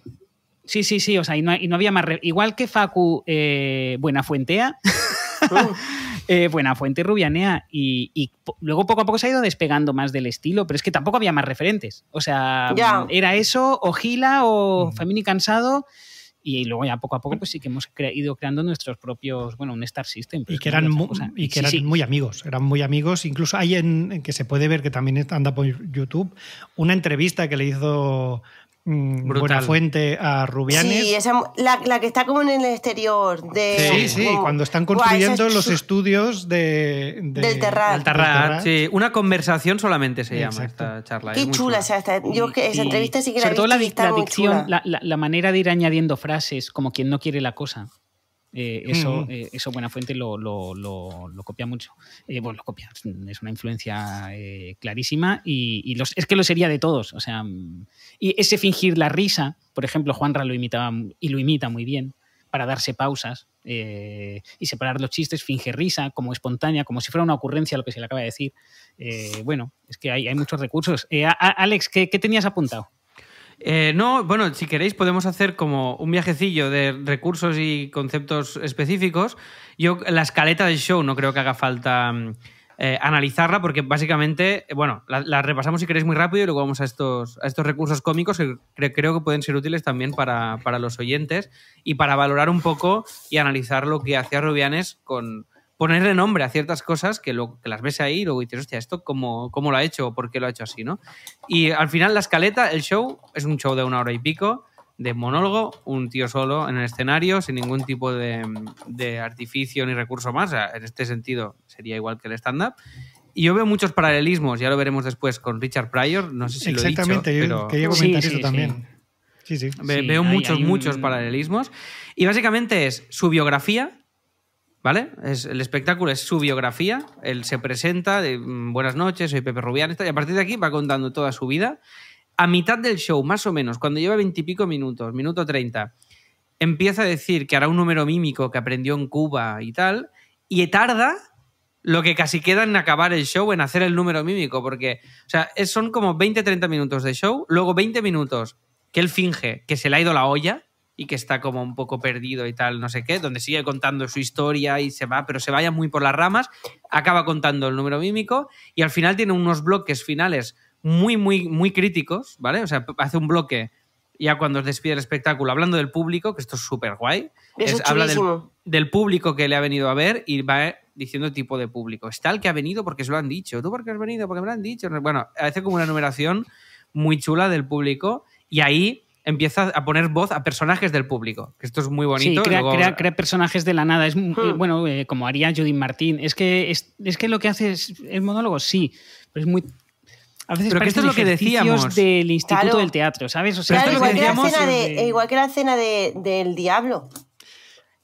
Sí, sí, sí, o sea, y no, y no había más. re- Igual que Facu eh, Buenafuentea, eh, Buenafuente Rubianea, y, y luego poco a poco se ha ido despegando más del estilo, pero es que tampoco había más referentes. O sea, Ya. era eso, o Gila, o Mm. Femini Cansado, y luego ya poco a poco pues sí que hemos cre- ido creando nuestros propios, bueno, un Star System. Y que eran, otra mu- cosa. y que Sí, eran sí. muy amigos, eran muy amigos. Incluso hay en, en que se puede ver que también anda por YouTube una entrevista que le hizo Brutal. Buenafuente a Rubianes. Sí, esa, la, la que está como en el exterior de... Sí, sí, como- cuando están construyendo los su- estudios de, de- Del Terrat. Sí. Una conversación solamente se llama esta charla. Qué es muy chula esta- Yo que esa Y- entrevista sí que la sobre todo la, la dicción, chula. la, la- la manera de ir añadiendo frases como quien no quiere la cosa. Eh, eso, Ujú. eh, eso Buenafuente lo, lo, lo, lo copia mucho. Eh, bueno, lo copia, es una influencia eh, clarísima y, y los, es que lo sería de todos. O sea, mm, y ese fingir la risa, por ejemplo, Juanra lo imitaba y lo imita muy bien para darse pausas y separar los chistes, finge risa como espontánea, como si fuera una ocurrencia lo que se le acaba de decir. Bueno, es que hay, hay muchos recursos. Alex, ¿qué, qué tenías apuntado? Eh, no, bueno, si queréis podemos hacer como un viajecillo de recursos y conceptos específicos. Yo la escaleta del show no creo que haga falta mm, eh, analizarla porque básicamente, eh, bueno, la, repasamos si queréis muy rápido y luego vamos a estos, a estos recursos cómicos que cre- creo que pueden ser útiles también para, para los oyentes y para valorar un poco y analizar lo que hacía Rubianes con ponerle nombre a ciertas cosas que, lo, que las ves ahí y luego dices, hostia, ¿esto cómo, cómo lo ha hecho o por qué lo ha hecho así? ¿no? Y al final la escaleta, el show, es un show de una hora y pico, de monólogo, un tío solo en el escenario, sin ningún tipo de, de artificio ni recurso más. O sea, en este sentido sería igual que el stand-up. y yo veo muchos paralelismos, ya lo veremos después con Richard Pryor, no sé si Exactamente, lo he dicho, yo pero quería Sí, comentar sí, eso sí. también. Sí, sí. ve- Sí, veo hay- muchos, hay un- muchos paralelismos. Y básicamente es su biografía, ¿vale? El espectáculo es su biografía, él se presenta, de, mm, buenas noches, soy Pepe Rubián, y a partir de aquí va contando toda su vida. A mitad del show, más o menos, cuando lleva veintipico minutos, minuto treinta, empieza a decir que hará un número mímico que aprendió en Cuba y tal, y tarda lo que casi queda en acabar el show, en hacer el número mímico, porque, o sea, son como 20-30 minutos de show, luego 20 minutos que él finge que se le ha ido la olla y que está como un poco perdido y tal, no sé qué, donde sigue contando su historia y se va, pero se vaya muy por las ramas, acaba contando el número mímico y al final tiene unos bloques finales muy, muy, muy críticos, ¿vale? O sea, hace un bloque ya cuando os despide el espectáculo, hablando del público, que esto es súper guay. Eso es habla del, del público que le ha venido a ver y va diciendo tipo de público. Está el que ha venido porque se lo han dicho. ¿Tú por qué has venido? Porque me lo han dicho. Bueno, hace como una numeración muy chula del público y ahí empieza a poner voz a personajes del público. Que esto es muy Sí, bonito. crea, Luego- crea- crea personajes de la nada. Es, Hmm. bueno, eh, como haría Judith Martín. Es que, es, es que lo que hace es, es monólogo, sí, pero es muy. A veces Pero que esto es lo que decíamos. del Instituto Claro. del Teatro, ¿sabes? O sea, Claro, igual que, ejercicios de, igual que la escena de, del diablo,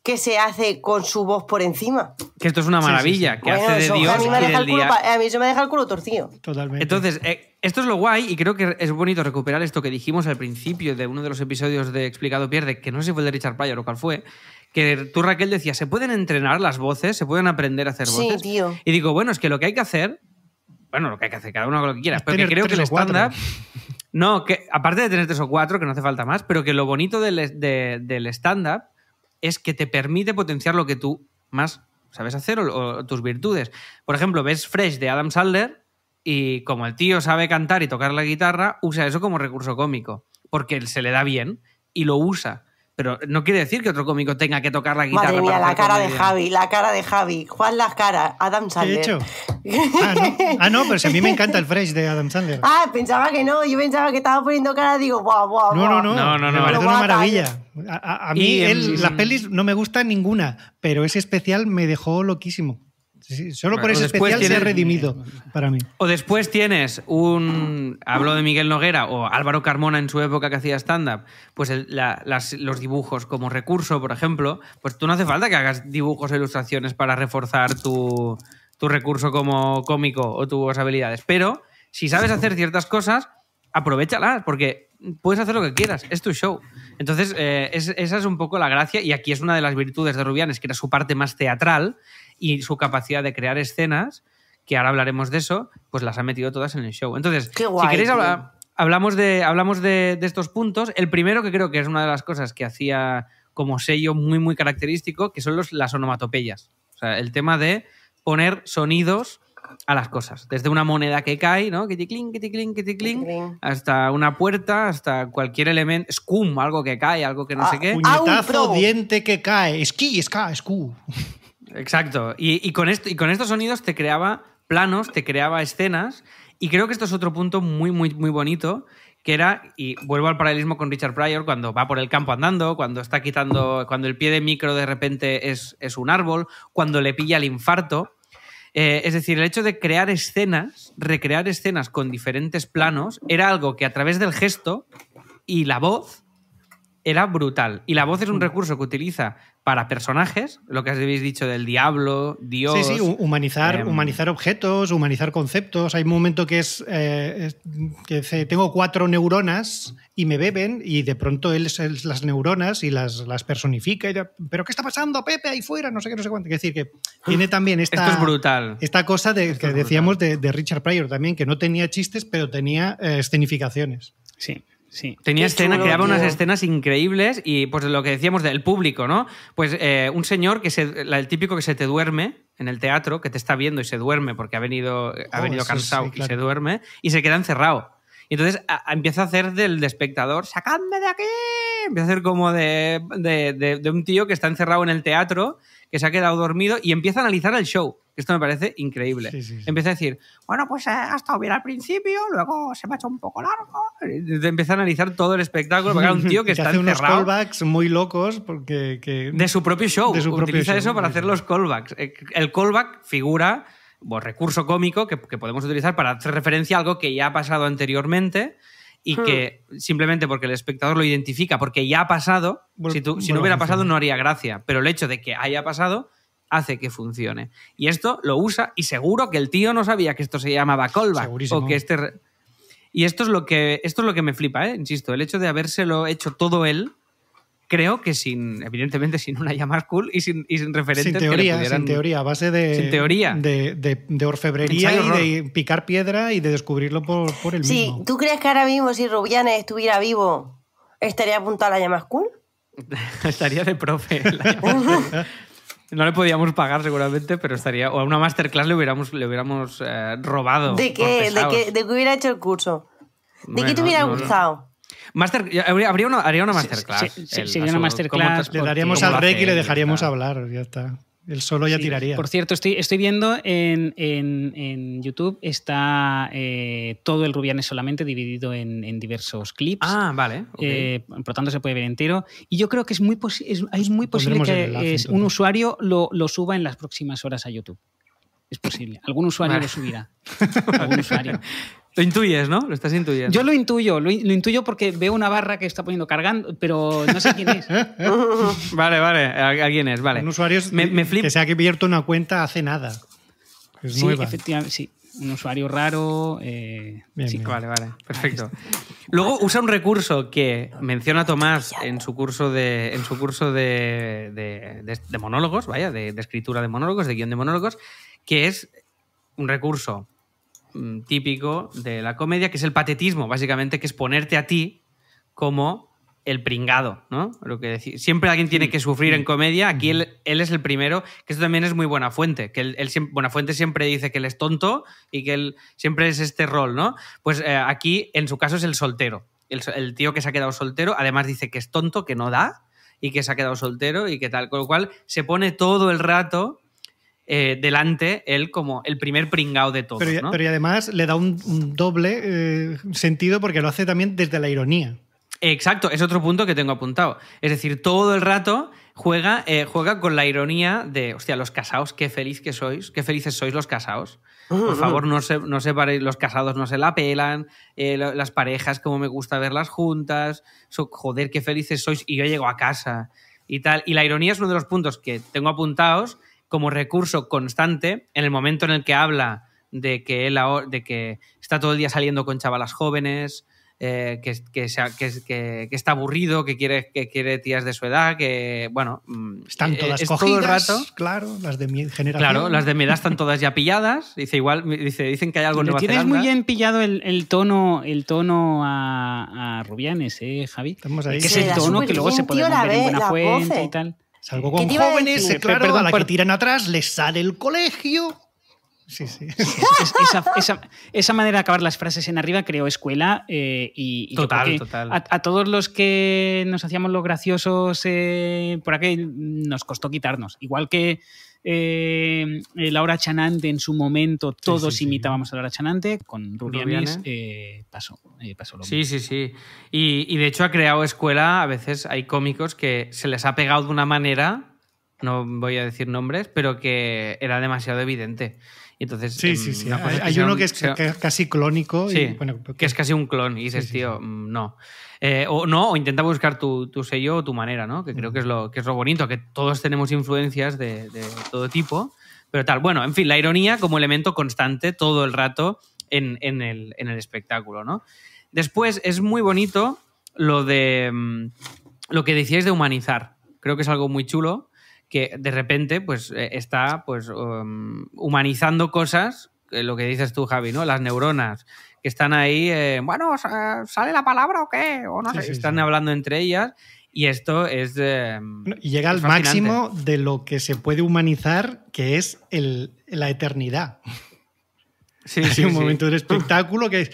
que se hace con su voz por encima. que esto es una Sí, sí, maravilla, sí. que Bueno, hace de eso Dios a mí, me y deja el culo día. pa- a mí eso me deja el culo torcido. Totalmente. Entonces, eh, esto es lo guay y creo que es bonito recuperar esto que dijimos al principio de uno de los episodios de Explicado Pierde, que no sé si fue el de Richard Pryor o cuál fue, que tú Raquel decías, ¿se pueden entrenar las voces? ¿Se pueden aprender a hacer Sí, voces? tío. Y digo, bueno, es que lo que hay que hacer, bueno, lo que hay que hacer, cada uno lo que quiera, Es pero que creo que el stand-up... No, que aparte de tener tres o cuatro, que no hace falta más, pero que lo bonito del, de- del stand-up es que te permite potenciar lo que tú más sabes hacer o, tus virtudes. Por ejemplo, ves Fresh de Adam Sandler y como el tío sabe cantar y tocar la guitarra, usa eso como recurso cómico, porque se le da bien y lo usa. Pero no quiere decir que otro cómico tenga que tocar la guitarra. Madre mía, para la cara de. Javi, la cara de Javi. Juan las caras, Adam ¿Qué he Sandler. hecho? Ah no. ah, no, pero si a mí me encanta el Fresh de Adam Sandler. Ah, pensaba que no, yo pensaba que estaba poniendo cara, digo, guau, guau, No, no, guau. no. No, no, Me no. parece una maravilla. A, a- a mí Y, em, él- sí. las pelis no me gustan ninguna, pero ese especial me dejó loquísimo. Sí, sí, solo por ese especial se ha redimido para mí. O después tienes un. Hablo de Miguel Noguera o Álvaro Carmona en su época que hacía stand-up. Pues el- la- las- los dibujos como recurso, por ejemplo. Pues tú no hace falta que hagas dibujos o ilustraciones para reforzar tu, tu recurso como cómico o tus habilidades. Pero si sabes hacer ciertas cosas, aprovechalas, porque puedes hacer lo que quieras. Es tu show. Entonces, eh, es- esa es un poco la gracia. Y aquí es una de las virtudes de Rubianes, que era su parte más teatral y su capacidad de crear escenas que ahora hablaremos de eso, pues las ha metido todas en el show. Entonces, Qué guay, si queréis, hablamos, de, hablamos de, de estos puntos. El primero, que creo que es una de las cosas que hacía como sello muy, muy característico, que son los, las onomatopeyas. O sea, el tema de poner sonidos a las cosas. Desde una moneda que cae, ¿no? Kiticlin, kiticlin, kiticlin, hasta una puerta, hasta cualquier elemento. Scum, algo que cae, algo que no Ah, sé qué. Ah, un Puñetazo, diente que cae. Esquí, esca, escu. Exacto. Y, con esto, y con estos sonidos te creaba planos, te creaba escenas. Y creo que esto es otro punto muy, muy, muy bonito, que era, y vuelvo al paralelismo con Richard Pryor, cuando va por el campo andando, cuando está quitando, cuando el pie de micro de repente es, es un árbol, cuando le pilla el infarto. Eh, es decir, el hecho de crear escenas, recrear escenas con diferentes planos, era algo que a través del gesto y la voz era brutal. Y la voz Mm. es un recurso que utiliza para personajes, lo que habéis dicho del diablo, Dios. Sí, sí, hu- humanizar, em, humanizar objetos, humanizar conceptos. Hay un momento que es, eh, es- que dice, tengo cuatro neuronas y me beben y de pronto él es, es las neuronas y las, las personifica. y ya, ¿Pero qué está pasando, Pepe, ahí fuera? No sé qué, no sé cuánto. Es decir, que tiene también esta... Esto es brutal. Esta cosa de, que decíamos de, de Richard Pryor también, que no tenía chistes, pero tenía eh, escenificaciones. Sí, sí. Tenía Qué escena, chulo, creaba unas escenas increíbles y pues lo que decíamos del público, ¿no? Pues eh, un señor que se, el típico que se te duerme en el teatro, que te está viendo y se duerme porque ha venido, ha Oh, venido cansado sí, y se duerme y se queda encerrado. Y entonces a- a- empieza a hacer del de espectador, ¡sacadme de aquí! Empieza a hacer como de, de- de- de un tío que está encerrado en el teatro, que se ha quedado dormido y empieza a analizar el show. Esto me parece increíble. Sí, sí, sí. Empieza a decir, bueno, pues eh, ha estado bien al principio, luego se me ha hecho un poco largo. Empieza a analizar todo el espectáculo, porque era un tío que Y está hace unos callbacks muy locos porque... que- de su propio show. De su propio Utiliza show, eso para hacer los callbacks. Eh, El callback figura o recurso cómico que, que podemos utilizar para hacer referencia a algo que ya ha pasado anteriormente y Hmm. que simplemente porque el espectador lo identifica, porque ya ha pasado, Bueno, si, tú- si bueno, no hubiera pasado no haría gracia, pero el hecho de que haya pasado hace que funcione. Y esto lo usa y seguro que el tío no sabía que esto se llamaba callback Segurísimo. o que este re- y esto es lo que esto es lo que me flipa, ¿eh? insisto, el hecho de habérselo hecho todo él creo que sin evidentemente sin una llama cool y sin, y sin referentes Sin que le teoría, pudieran- sin teoría, a base de, Sin teoría. de, de- de orfebrería Ensayo y de picar piedra y de descubrirlo por, por el Sí, mismo. ¿tú crees que ahora mismo si Rubianes estuviera vivo estaría apuntado a la llama school? estaría de profe. No le podíamos pagar seguramente, pero estaría. O a una masterclass le hubiéramos, le hubiéramos eh, robado. ¿De qué? ¿De qué, ¿De qué hubiera hecho el curso? ¿De Bueno, qué te hubiera no, no. gustado? Master, habría, habría una, haría una masterclass. sí, sí, él, sería una masterclass Le daríamos al rec y le dejaríamos hablar, ya está. Él solo ya Sí, tiraría. Por cierto, estoy, estoy viendo en, en- en YouTube está eh, todo el Rubianes solamente dividido en, en diversos clips. Ah, vale. ok. Eh, por lo tanto, se puede ver entero. Y yo creo que es muy, posi- es, es muy posible el que enlace, es- un usuario lo, lo suba en las próximas horas a YouTube. Es posible. Algún usuario Vale. lo subirá. Algún usuario. Lo intuyes, ¿no? Lo estás intuyendo. Yo lo intuyo, lo, in- lo intuyo porque veo una barra que está poniendo cargando, pero no sé quién es. Vale, vale. ¿A- ¿Alguien es? Vale. Un usuario me, me flip- que se ha abierto una cuenta hace nada. Es Sí, nueva. efectivamente, sí. Un usuario raro. eh, Bien, sí. bien. Vale, vale, perfecto. Luego usa un recurso que menciona Tomás en su curso de, en su curso de, de- de- de monólogos, vaya, de, de escritura de monólogos, de guion de monólogos, que es un recurso típico de la comedia, que es el patetismo, básicamente, que es ponerte a ti como el pringado, ¿no? Lo que deci- siempre alguien tiene que sufrir en comedia. Aquí él, él es el primero, que esto también es muy buena fuente, que él, él siem- Buenafuente siempre dice que él es tonto y que él siempre es este rol, ¿no? Pues eh, aquí, en su caso, es el soltero. El, el tío que se ha quedado soltero, además dice que es tonto, que no da y que se ha quedado soltero y que tal. Con lo cual, se pone todo el rato eh, delante él como el primer pringao de todos, Pero, y- ¿no? pero y además le da un, un doble eh, sentido porque lo hace también desde la ironía. Exacto, es otro punto que tengo apuntado. Es decir, todo el rato juega, eh, juega con la ironía de, hostia, los casados, qué feliz que sois, qué felices sois los casados. Por favor, no se, no separéis, los casados no se la pelan, eh, las parejas, como me gusta verlas juntas, so- joder, qué felices sois, y yo llego a casa y tal. Y la ironía es uno de los puntos que tengo apuntados como recurso constante en el momento en el que habla de que él ahora- de que está todo el día saliendo con chavalas jóvenes, eh, que, que, se ha- que, que- que está aburrido, que quiere, que quiere tías de su edad, que, bueno... mm, Están eh, todas es cogidas, todo el rato. claro, las de mi generación. Claro, las de mi edad están todas ya pilladas. Dice igual, dice, dicen que hay algo en Nueva tienes Zelanda. muy bien pillado el, el tono, el tono a, a Rubianes, ¿eh, Javi? Estamos ahí. Que es el tono que luego se puede ver en buena fuente y tal. Salgo ¿Qué con jóvenes, eh, claro, Perdón, a la que tiran atrás les sale el colegio. Sí, sí. Es- esa, esa- esa manera de acabar las frases en arriba creó escuela eh, y, y Total, total. A, a todos los que nos hacíamos los graciosos eh, por aquel nos costó quitarnos. Igual que eh, Laura Chanante en su momento, todos sí, sí. imitábamos a Laura Chanante, con Rubianes eh, pasó, eh, pasó lo Sí, mismo. sí, sí. Y, y de hecho ha creado escuela, a veces hay cómicos que se les ha pegado de una manera, no voy a decir nombres, pero que era demasiado evidente. Entonces, Sí, em, sí, sí. Hay, uno un- que es sea- casi clónico. y, Sí, bueno, que es casi un clon y dices, Sí, sí, tío, mm, no. Eh, o no, o intenta buscar tu, tu sello o tu manera, ¿no? Que creo que es lo, que es lo bonito, que todos tenemos influencias de, de todo tipo, pero tal. Bueno, en fin, la ironía como elemento constante todo el rato en, en el, en el espectáculo, ¿no? Después es muy bonito lo de mm, lo que decíais de humanizar. Creo que es algo muy chulo que de repente pues eh, está pues um, humanizando cosas, eh, lo que dices tú Javi, ¿no? Las neuronas que están ahí, eh, bueno, sa- ¿sale la palabra o qué? O no Sí, sé, sí, están sí. hablando entre ellas y esto es... eh, Y llega al fascinante. máximo de lo que se puede humanizar, que es el, la eternidad. sí, Hay sí, un momento del espectáculo que es,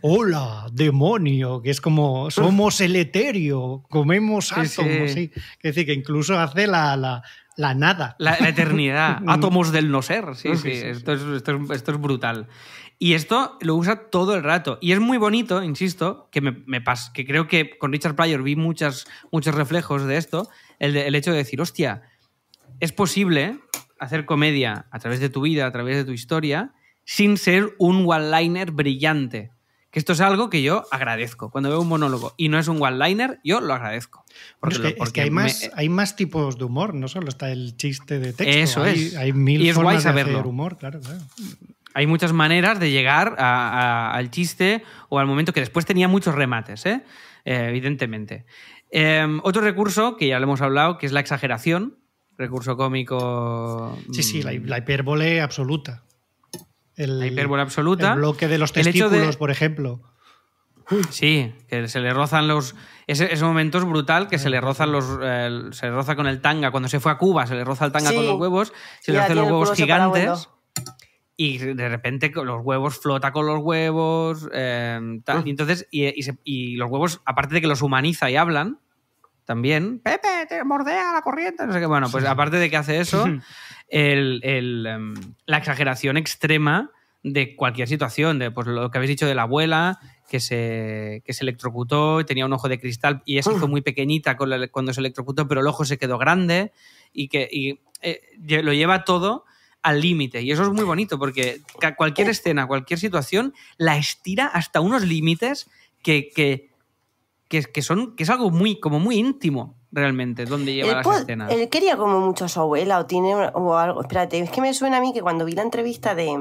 hola, demonio, que es como, somos el etéreo, comemos átomos, sí. sí. Es decir, que incluso hace la, la, la nada. La, la eternidad, átomos del no ser, sí, sí, Sí, sí, esto, es, esto, es, esto es brutal. Y esto lo usa todo el rato. Y es muy bonito, insisto, que, me, me pas- que creo que con Richard Pryor vi muchas, muchos reflejos de esto, el, de- el hecho de decir, hostia, es posible hacer comedia a través de tu vida, a través de tu historia, sin ser un one-liner brillante. Que esto es algo que yo agradezco. Cuando veo un monólogo y no es un one-liner, yo lo agradezco. Porque, es que, porque es que hay, me- más, hay más tipos de humor, no solo está el chiste de texto. Eso hay, es. Hay mil Y es formas guay de hacer saberlo. humor, claro, claro. hay muchas maneras de llegar a- a- al chiste o al momento que después tenía muchos remates, ¿eh? Eh, evidentemente. Eh, otro recurso que ya lo hemos hablado, que es la exageración, recurso cómico. Sí, sí, la, mm, la hipérbole absoluta. El, La hipérbole absoluta. El bloque de los de- testículos, por ejemplo. Sí, que se le rozan los. Ese, ese momento es brutal, que se le rozan los. eh, se le roza con el tanga. Cuando se fue a Cuba, se le roza el tanga Sí. con los huevos, se le hacen los huevos gigantes. Y de repente con los huevos flota con los huevos. eh, tal. Y entonces, y, y se- y los huevos, aparte de que los humaniza y hablan, también. Pepe, te mordea la corriente. No sé qué. Bueno, pues aparte de que hace eso, el- el, em, la exageración extrema de cualquier situación. De pues, lo que habéis dicho de la abuela, que se, que se electrocutó tenía un ojo de cristal y esa hizo muy pequeñita con la- cuando se electrocutó, pero el ojo se quedó grande y que y, eh, lo lleva todo al límite. Y eso es muy bonito porque cualquier escena, cualquier situación, la estira hasta unos límites que, que, que, que son, que es algo muy, como muy íntimo realmente, donde lleva Él, las escenas. él quería como mucho a su abuela o tiene o algo. Espérate, es que me suena a mí que cuando vi la entrevista de.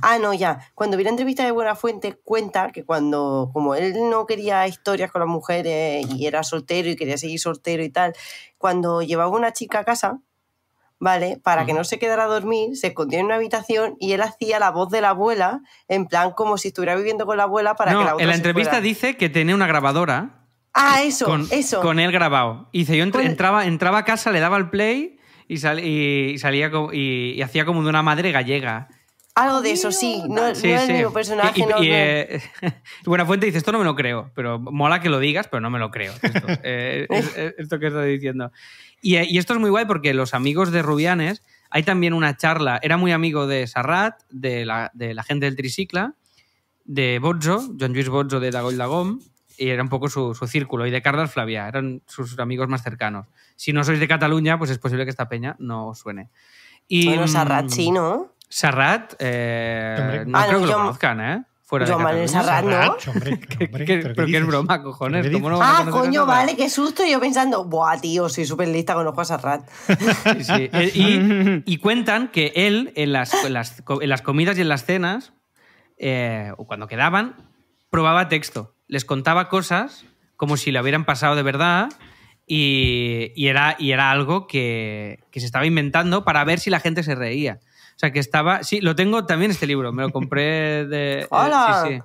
Ah, no, ya. Cuando vi la entrevista de Buenafuente, cuenta que cuando, como él no quería historias con las mujeres y era soltero y quería seguir soltero y tal, cuando llevaba una chica a casa, ¿vale? Para que no se quedara a dormir, se escondía en una habitación y él hacía la voz de la abuela, en plan como si estuviera viviendo con la abuela para no, que la otra en la entrevista fuera. dice que tenía una grabadora Ah, eso, con, eso. con él grabado. Y dice, yo entr- Con- entraba, entraba a casa, le daba el play y, sal- y, y salía como- y, y hacía como de una madre gallega. Algo de eso, sí. No, Sí, no es sí. el mismo personaje, Y, y- no, y, no. eh, Buenafuente dice, esto no me lo creo, pero mola que lo digas, pero no me lo creo. Esto, eh, es- es- esto que estás diciendo. Y, eh, y esto es muy guay porque los amigos de Rubianes, hay también una charla, era muy amigo de Serrat, de la, de la gente del Tricicla, de Bozzo, Joan Lluís Bozzo de Dagoll Dagom, y era un poco su, su círculo, y de Carles Flavià, eran sus amigos más cercanos. Si no sois de Cataluña, pues es posible que esta peña no os suene. Y, Bueno, mm, Sarrat sí, ¿no? Serrat, eh, no Ah, creo no, que lo conozcan, ¿eh? Fuera Joan de Manuel Cataluña. Serrat, ¿no? Hombre, hombre, que- ¿pero qué pero que es broma, cojones. ¿Pero qué ¿Cómo no Ah, coño, vale, qué susto. Yo pensando, buah, tío, soy súper lista, conozco a Sarrat. Sí, sí. Y, y cuentan que él, en las, en las en las comidas y en las cenas, eh, o cuando quedaban, probaba texto. Les contaba cosas como si le hubieran pasado de verdad y, y era, y era algo que, que se estaba inventando para ver si la gente se reía. O sea, que estaba... Sí, lo tengo también este libro, me lo compré de... ¡Hala! sí, sí.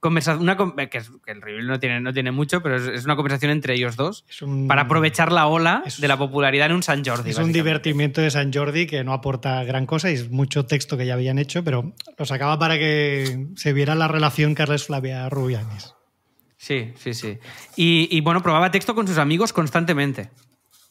Conversa- una, con- que, es- que el review no tiene, no tiene mucho, pero es, es una conversación entre ellos dos un- para aprovechar la ola es- de la popularidad en un San Jordi. Es un divertimiento de San Jordi que no aporta gran cosa y es mucho texto que ya habían hecho, pero lo sacaba para que se viera la relación Carles Flavia Rubianes. Sí, sí, sí. Y, y, bueno, probaba texto con sus amigos constantemente.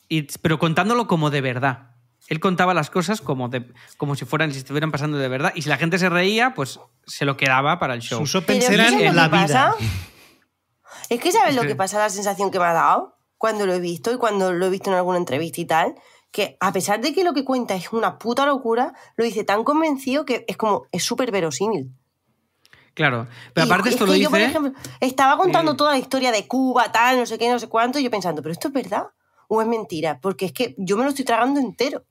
Y- pero contándolo como de verdad. Él contaba las cosas como, de, como si fueran, si estuvieran pasando de verdad. Y si la gente se reía, pues se lo quedaba para el show. Sus opens ¿sabes eran lo que la vida. pasa? Es que ¿sabes lo que pasa? La sensación que me ha dado cuando lo he visto y cuando lo he visto en alguna entrevista y tal, que a pesar de que lo que cuenta es una puta locura, lo dice tan convencido que es como, es súper verosímil. Claro. Pero Y aparte es esto que lo yo, por dice... ejemplo, estaba contando Sí. toda la historia de Cuba, tal, no sé qué, no sé cuánto, y yo pensando, ¿pero esto es verdad? ¿O es mentira? Porque es que yo me lo estoy tragando entero.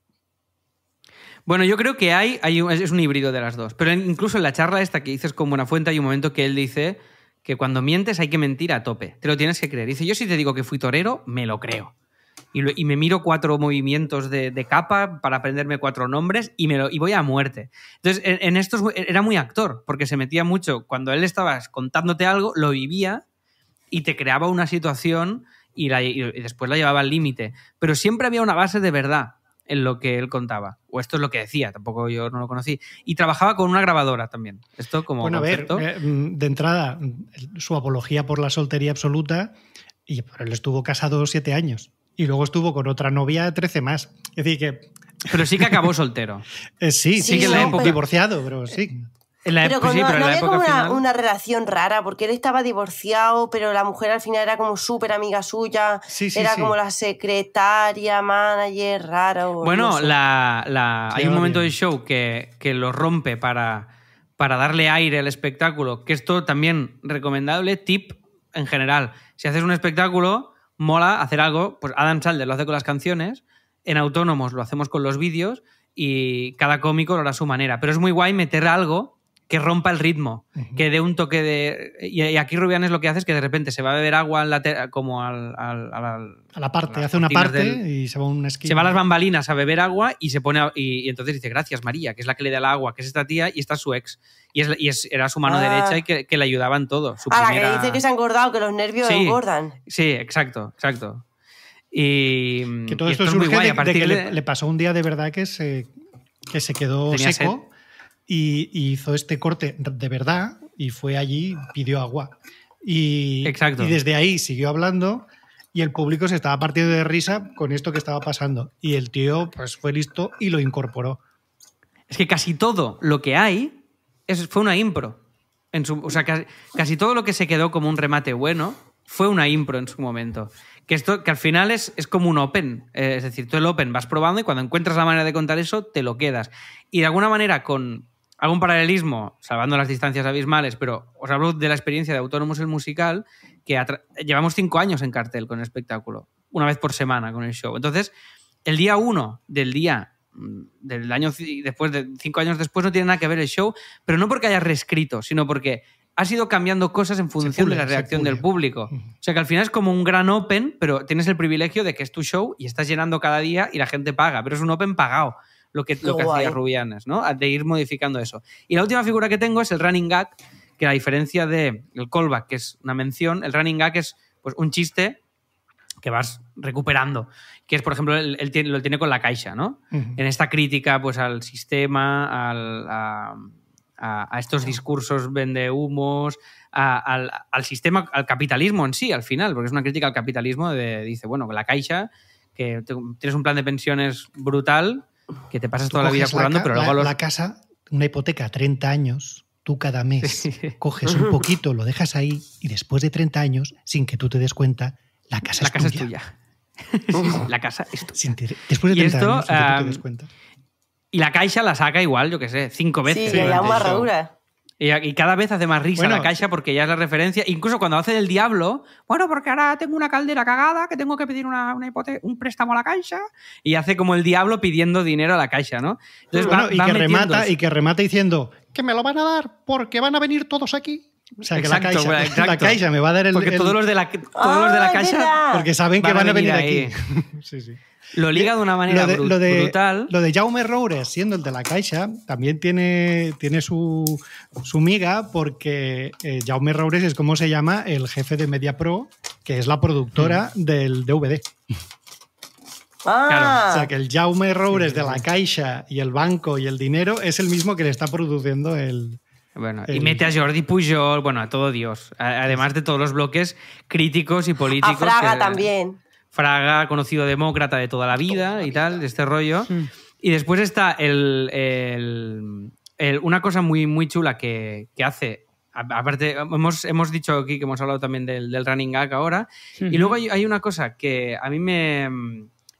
Bueno, yo creo que hay, hay un- es un híbrido de las dos. Pero incluso en la charla esta que dices con Buenafuente hay un momento que él dice que cuando mientes hay que mentir a tope. Te lo tienes que creer. Dice, yo si te digo que fui torero, me lo creo. Y, lo- y me miro cuatro movimientos de, de capa para aprenderme cuatro nombres y, me lo, y voy a muerte. Entonces, en, en esto es mu- era muy actor, porque se metía mucho. Cuando él estaba contándote algo, lo vivía y te creaba una situación y, la- y después la llevaba al límite. Pero siempre había una base de verdad en lo que él contaba. O esto es lo que decía, tampoco yo no lo conocí. Y trabajaba con una grabadora también. Esto como Bueno, a ver, concepto. eh, mm, de entrada, mm, su apología por la soltería absoluta, y pero él estuvo casado siete años. Y luego estuvo con otra novia 13 más. Es decir, que Pero sí que acabó soltero. eh, sí, Sí, sí, que no, le pero- divorciado, pero sí. En la Pero con- sí, no, pero en no la había época como una, final- una relación rara, porque él estaba divorciado, pero la mujer al final era como súper amiga suya. Sí, sí, era sí. como la secretaria, manager, rara. Bueno, no sé. la, la- Sí, hay un momento del show que, que lo rompe para, para darle aire al espectáculo, que esto también recomendable, tip en general. Si haces un espectáculo, mola hacer algo, pues Adam Sandler lo hace con las canciones, en Autónomos lo hacemos con los vídeos y cada cómico lo hará a su manera. Pero es muy guay meter algo que rompa el ritmo, que dé un toque de... Y, y aquí Rubianes lo que hace es que de repente se va a beber agua en la te- como al, al- al- A la parte, hace una parte del- y se va a una esquina. se va a las bambalinas a beber agua y se pone a- y, y entonces dice gracias María, que es la que le da el agua, que es esta tía y esta es su ex. Y, es, y es- era su mano Ah. derecha y que, que le ayudaba en todo. Su Ah, la primera- que dice que se ha engordado, que los nervios Sí. engordan. Sí, exacto, exacto. Y, Que todo y esto es muy guay. de, A partir de que de- le, le pasó un día de verdad que se, que se quedó Tenía seco y, y hizo este corte de verdad y fue allí, pidió agua. Y, Exacto. y desde ahí siguió hablando y el público se estaba partiendo de risa con esto que estaba pasando. Y el tío pues fue listo y lo incorporó. Es que casi todo lo que hay es, fue una impro. En su, o sea, casi, casi todo lo que se quedó como un remate bueno fue una impro en su momento. Que esto, que al final es, es como un open. Eh, es decir, tú el open vas probando y cuando encuentras la manera de contar eso, te lo quedas. Y de alguna manera, con. Hago un paralelismo, salvando las distancias abismales, pero os hablo de la experiencia de Autónomos el Musical, que llevamos cinco años en cartel con el espectáculo, una vez por semana con el show. Entonces, el día uno del día mm, del año después de cinco años después no tiene nada que ver el show, pero no porque haya reescrito, sino porque has ido cambiando cosas en función pule, de la reacción del público. O sea que al final es como un gran open, pero tienes el privilegio de que es tu show y estás llenando cada día y la gente paga, pero es un open pagado. Lo que, lo que hacía Rubianes, ¿no? De ir modificando eso. Y la última figura que tengo es el running gag, que a diferencia del callback, que es una mención, el running gag es pues, un chiste que vas recuperando. Que es, por ejemplo, él, él tiene- lo tiene con la caixa, ¿no? En esta crítica pues, al sistema, al- a, a- a estos discursos vendehumos, a- al, al sistema, al capitalismo en sí, al final, porque es una crítica al capitalismo de, dice, bueno, la caixa, que te- tienes un plan de pensiones brutal, que te pasas toda la vida currando, ca- pero luego la, los... la casa, una hipoteca a 30 años, tú cada mes Sí. coges un poquito, lo dejas ahí y después de 30 años, sin que tú te des cuenta, la casa, la es, casa es tuya. tuya. la casa es tuya. Sin te- después de Y 30 esto, años, sin que tú te des cuenta. Y la caixa la saca igual, yo que sé, cinco veces. Sí, ya el una show. Y, cada vez hace más risa Bueno, la caixa porque ya es la referencia. Incluso cuando hace del diablo, bueno, porque ahora tengo una caldera cagada que tengo que pedir una, una hipote- un préstamo a la caixa. Y hace como el diablo pidiendo dinero a la caixa, ¿no? Entonces Bueno, va- y, va que remata, y que remata diciendo que me lo van a dar porque van a venir todos aquí. O sea, que la Exacto, caixa, bueno, exacto. la caixa me va a dar el. Porque el- todos los de la, todos los de Ah, la es caixa porque saben que van a van a venir, venir aquí. sí, sí. Lo liga de una manera Lo de, lo de- brutal. lo de Jaume Roures, siendo el de la Caixa, también tiene, tiene su, su miga porque eh, Jaume Roures es como se llama el jefe de Media Pro, que es la productora Mm. del DVD. Ah, O sea, que el Jaume Roures de la Caixa y el banco y el dinero es el mismo que le está produciendo el... Bueno, y mete a Jordi Pujol, bueno, a todo Dios. A- Además de todos los bloques críticos y a políticos. Fraga que- también. Fraga, conocido demócrata de toda la vida y tal, de este rollo. Y después está el, el- el- una cosa muy, muy chula que, que hace. Aparte, hemos, hemos dicho aquí que hemos hablado también del, del running gag ahora. Y luego hay, hay una cosa que a mí me,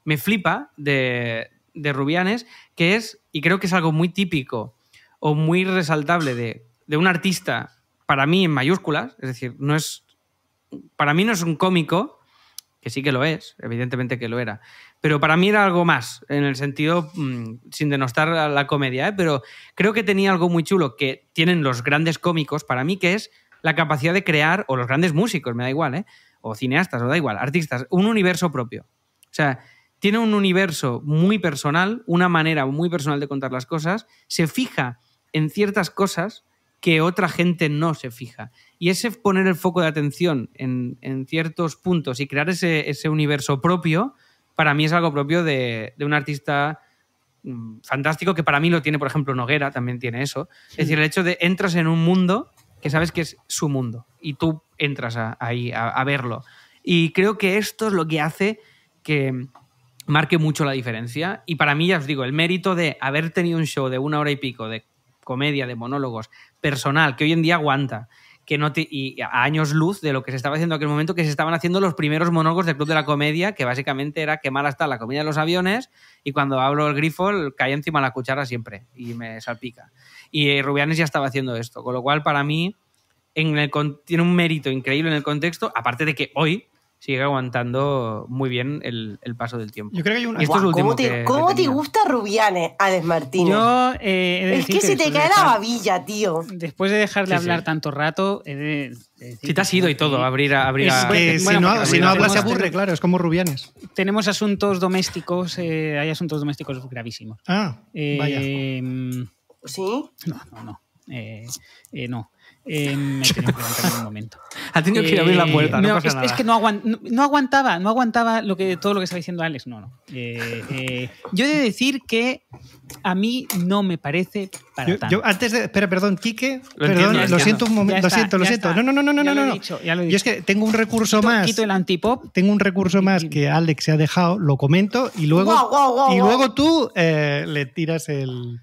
me flipa de, de Rubianes, que es, y creo que es algo muy típico o muy resaltable de, de un artista, para mí en mayúsculas, es decir, no es. Para mí no es un cómico, que sí que lo es, evidentemente que lo era. Pero para mí era algo más, en el sentido, mm, sin denostar la, la comedia, ¿eh? pero creo que tenía algo muy chulo que tienen los grandes cómicos, para mí, que es la capacidad de crear, o los grandes músicos, me da igual, ¿eh? o cineastas, o da igual, artistas, un universo propio. O sea, tiene un universo muy personal, una manera muy personal de contar las cosas, se fija en ciertas cosas que otra gente no se fija. Y ese poner el foco de atención en, en ciertos puntos y crear ese, ese universo propio, para mí es algo propio de, de un artista mm, fantástico, que para mí lo tiene, por ejemplo, Noguera, también tiene eso. Es decir, el hecho de entras en un mundo que sabes que es su mundo y tú entras a- ahí a, a verlo. Y creo que esto es lo que hace que marque mucho la diferencia. Y para mí, ya os digo, el mérito de haber tenido un show de una hora y pico de comedia, de monólogos, personal, que hoy en día aguanta. Que no te- y a años luz de lo que se estaba haciendo en aquel momento, que se estaban haciendo los primeros monólogos del Club de la Comedia, que básicamente era qué mala está la comida de los aviones, y cuando hablo el grifo cae encima la cuchara siempre y me salpica. Y eh, Rubianes ya estaba haciendo esto, con lo cual para mí tiene un mérito increíble en el contexto, aparte de que hoy sigue aguantando muy bien el, el paso del tiempo. Yo creo que hay una. Y esto es lo Guau, ¿Cómo, te, que- cómo te gusta Rubianes, Alex Martínez? Yo eh, he de es que se te cae la babilla, tío. Después de dejarle Sí, sí. hablar tanto rato, he de, de decir Si te has ido y todo, abrir a... Abrir Es a- que si no, si no habla se tenemos- aburre, claro, es como Rubianes. Tenemos asuntos domésticos, eh, hay asuntos domésticos gravísimos. Ah, vaya. Eh, ¿Sí? no, no, no. Eh, eh, no. Eh, me he tenido que levantar en un momento. Ha tenido que abrir la Eh, puerta, no, pasa es, nada. es que no, aguan- no- no aguantaba, no aguantaba lo que, todo lo que estaba diciendo Alex. No, no. Eh, eh, yo he de decir que a mí no me parece para Yo, tanto. yo antes de. Espera, perdón, Quique. Lo perdón, entiendo, lo lo siento un momento. Lo está, siento, lo siento. está. No, no, no, no, Ya no. lo he no. dicho, ya lo he Yo es dicho. que tengo un recurso Quito- más. Quito el antipop. Tengo un recurso más que Alex se ha dejado, lo comento y luego, Guau, guau, guau, y luego tú eh, le tiras el,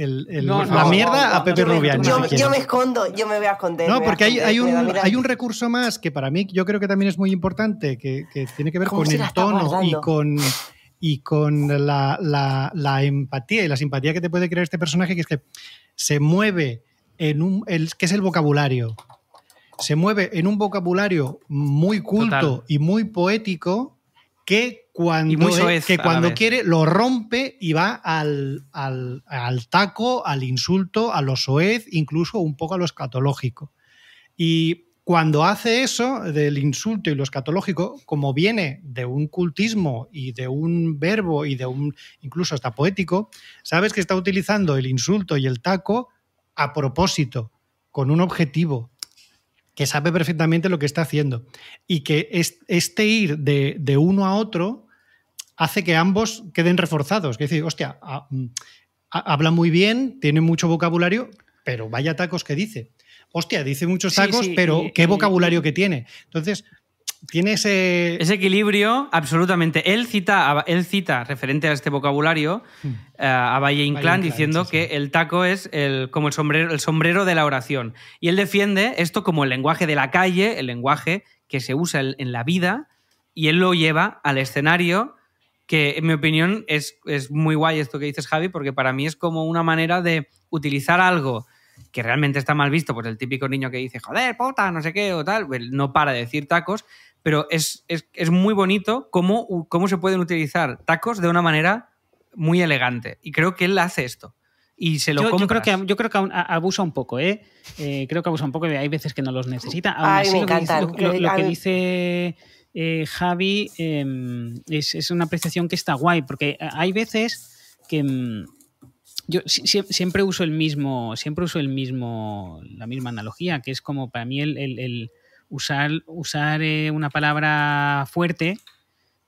el- el- No, la no, mierda no, a Pepe Rubianes. yo, si yo quieres. me escondo, yo me voy a esconder. No, porque hay, esconder, hay, un, hay un recurso más que para mí yo creo que también es muy importante, que, que tiene que ver ¿Cómo con el tono y con, y con la, la- la empatía y la simpatía que te puede crear este personaje, que es que se mueve en un... El, que es el vocabulario. Se mueve en un vocabulario muy culto Total. y muy poético que cuando, Y muy soez que cuando quiere lo rompe y va al, al, al taco, al insulto, a lo soez, incluso un poco a lo escatológico. Y cuando hace eso del insulto y lo escatológico, como viene de un cultismo y de un verbo y de un incluso hasta poético, sabes que está utilizando el insulto y el taco a propósito, con un objetivo, que sabe perfectamente lo que está haciendo. Y que es- este ir de, de uno a otro hace que ambos queden reforzados. Que decir, hostia, a- mm, a- habla muy bien, tiene mucho vocabulario, pero vaya tacos que dice. Hostia, dice muchos tacos, sí, pero y- qué y- vocabulario que tiene. Entonces, tiene ese... Ese equilibrio, absolutamente. Él cita, él cita referente a este vocabulario, Hmm. eh, a Valle Inclán, diciendo sí, sí. que el taco es el, como el sombrero, el sombrero de la oración. Y él defiende esto como el lenguaje de la calle, el lenguaje que se usa en la vida, y él lo lleva al escenario, que en mi opinión es, es muy guay esto que dices, Javi, porque para mí es como una manera de utilizar algo que realmente está mal visto, pues el típico niño que dice, joder, puta, no sé qué, o tal, él no para de decir tacos, pero es, es, es muy bonito cómo, cómo se pueden utilizar tacos de una manera muy elegante. Y creo que él hace esto. Y se lo Yo, yo creo que, yo creo que abusa un poco, ¿eh? Eh, Creo que abusa un poco y hay veces que no los necesita. Aún Ay, así, me lo que dice-. Lo, lo- lo A que dice eh, Javi eh, es, una apreciación que está guay, porque hay veces que mm, yo si- si- siempre uso el mismo, siempre uso el mismo, la misma analogía, que es como para mí el, usar, usar eh, una palabra fuerte.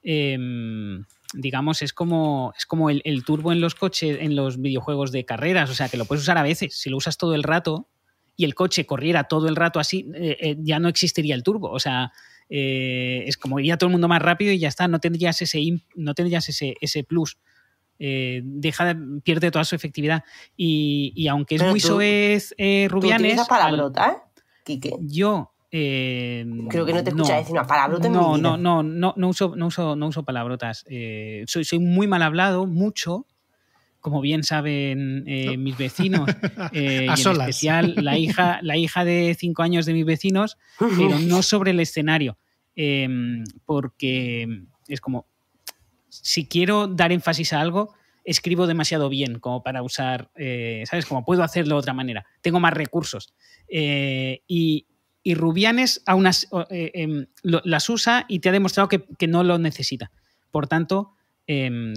em, digamos, es como, es como el, el turbo en los coches, en los videojuegos de carreras. O sea, que lo puedes usar a veces. Si lo usas todo el rato y el coche corriera todo el rato así, eh, eh, ya no existiría el turbo. O sea, eh, es como iría todo el mundo más rápido y ya está. No tendrías ese, no tendrías ese, ese plus. Eh, deja de- pierde toda su efectividad. Y, y aunque es Pero muy tú- soez eh, ¿Tú Rubianes, utilizas al- palabrotas, Quique? yo. eh, Creo que no te he escuchado decir una palabrota en no, mi vida. no, no, no, no uso, no uso, no uso palabrotas. Eh, soy, soy muy mal hablado, mucho, como bien saben eh, mis vecinos, eh, A y en solas. especial la hija, la hija de cinco años de mis vecinos, pero no sobre el escenario, eh, porque es como, si quiero dar énfasis a algo, escribo demasiado bien como para usar, eh, ¿sabes? Como puedo hacerlo de otra manera. Tengo más recursos. Eh, y, y Rubianes aún eh, em, las usa y te ha demostrado que, que no lo necesita. Por tanto, em,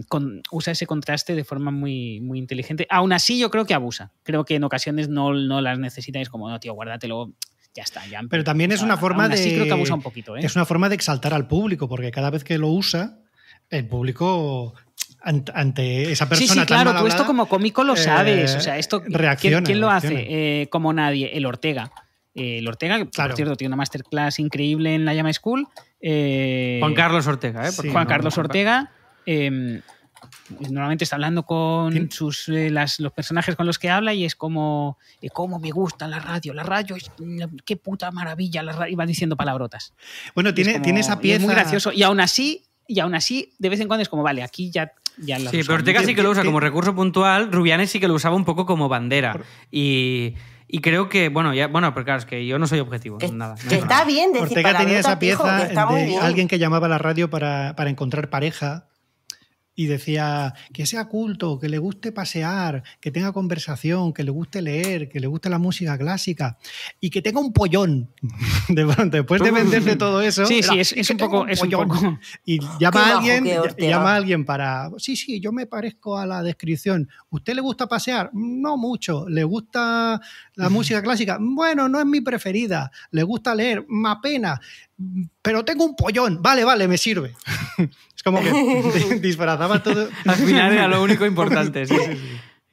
usa ese contraste de forma muy, muy inteligente. Aún así, yo creo que abusa. Creo que en ocasiones no, no las Es como, no, tío, guárdatelo. Ya está, ya. Pero también es una forma de- creo que abusa un poquito, ¿eh? Es una forma de exaltar al público, porque cada vez que lo usa, el público ant- ante esa persona Sí, sí, claro, tú esto como cómico lo sabes. eh, O sea, esto. ¿quién- reacciona, ¿Quién, lo reacciona. hace eh, como nadie? El Ortega. Eh, el Ortega, que, Claro. por cierto, tiene una masterclass increíble en la Llama School. eh, Juan Carlos Ortega, ¿eh? Sí. Juan Carlos Ortega. eh, normalmente está hablando con sus, eh, las, los personajes con los que habla y es como, eh, ¿cómo me gusta la radio? La radio es, qué puta maravilla la radio. Y va diciendo palabrotas. Bueno, tiene, tiene esa pieza. muy gracioso. Y aún así, y aún así, de vez en cuando es como, vale, aquí ya. ya sí, pero Ortega sí que lo usa como recurso puntual, Rubianes sí que lo usaba un poco como bandera. Y. Y creo que, bueno, ya, bueno, pero claro, es que yo no soy objetivo. nada, que está bien decir Ortega tenía esa pieza de alguien que llamaba a la radio para, para encontrar pareja y decía que sea culto, que le guste pasear, que tenga conversación, que le guste leer, que le guste la música clásica y que tenga un pollón. Después de venderle todo eso, sí, sí, es, un poco, es, un poco, Y llama a alguien, llama a alguien para, sí, sí, yo me parezco a la descripción. ¿Usted le gusta pasear? No mucho. ¿Le gusta la música clásica? Bueno, no es mi preferida. ¿Le gusta leer? Más pena pero tengo un pollón. Vale, vale, me sirve. como que disfrazaba todo. Al final era lo único importante. Sí,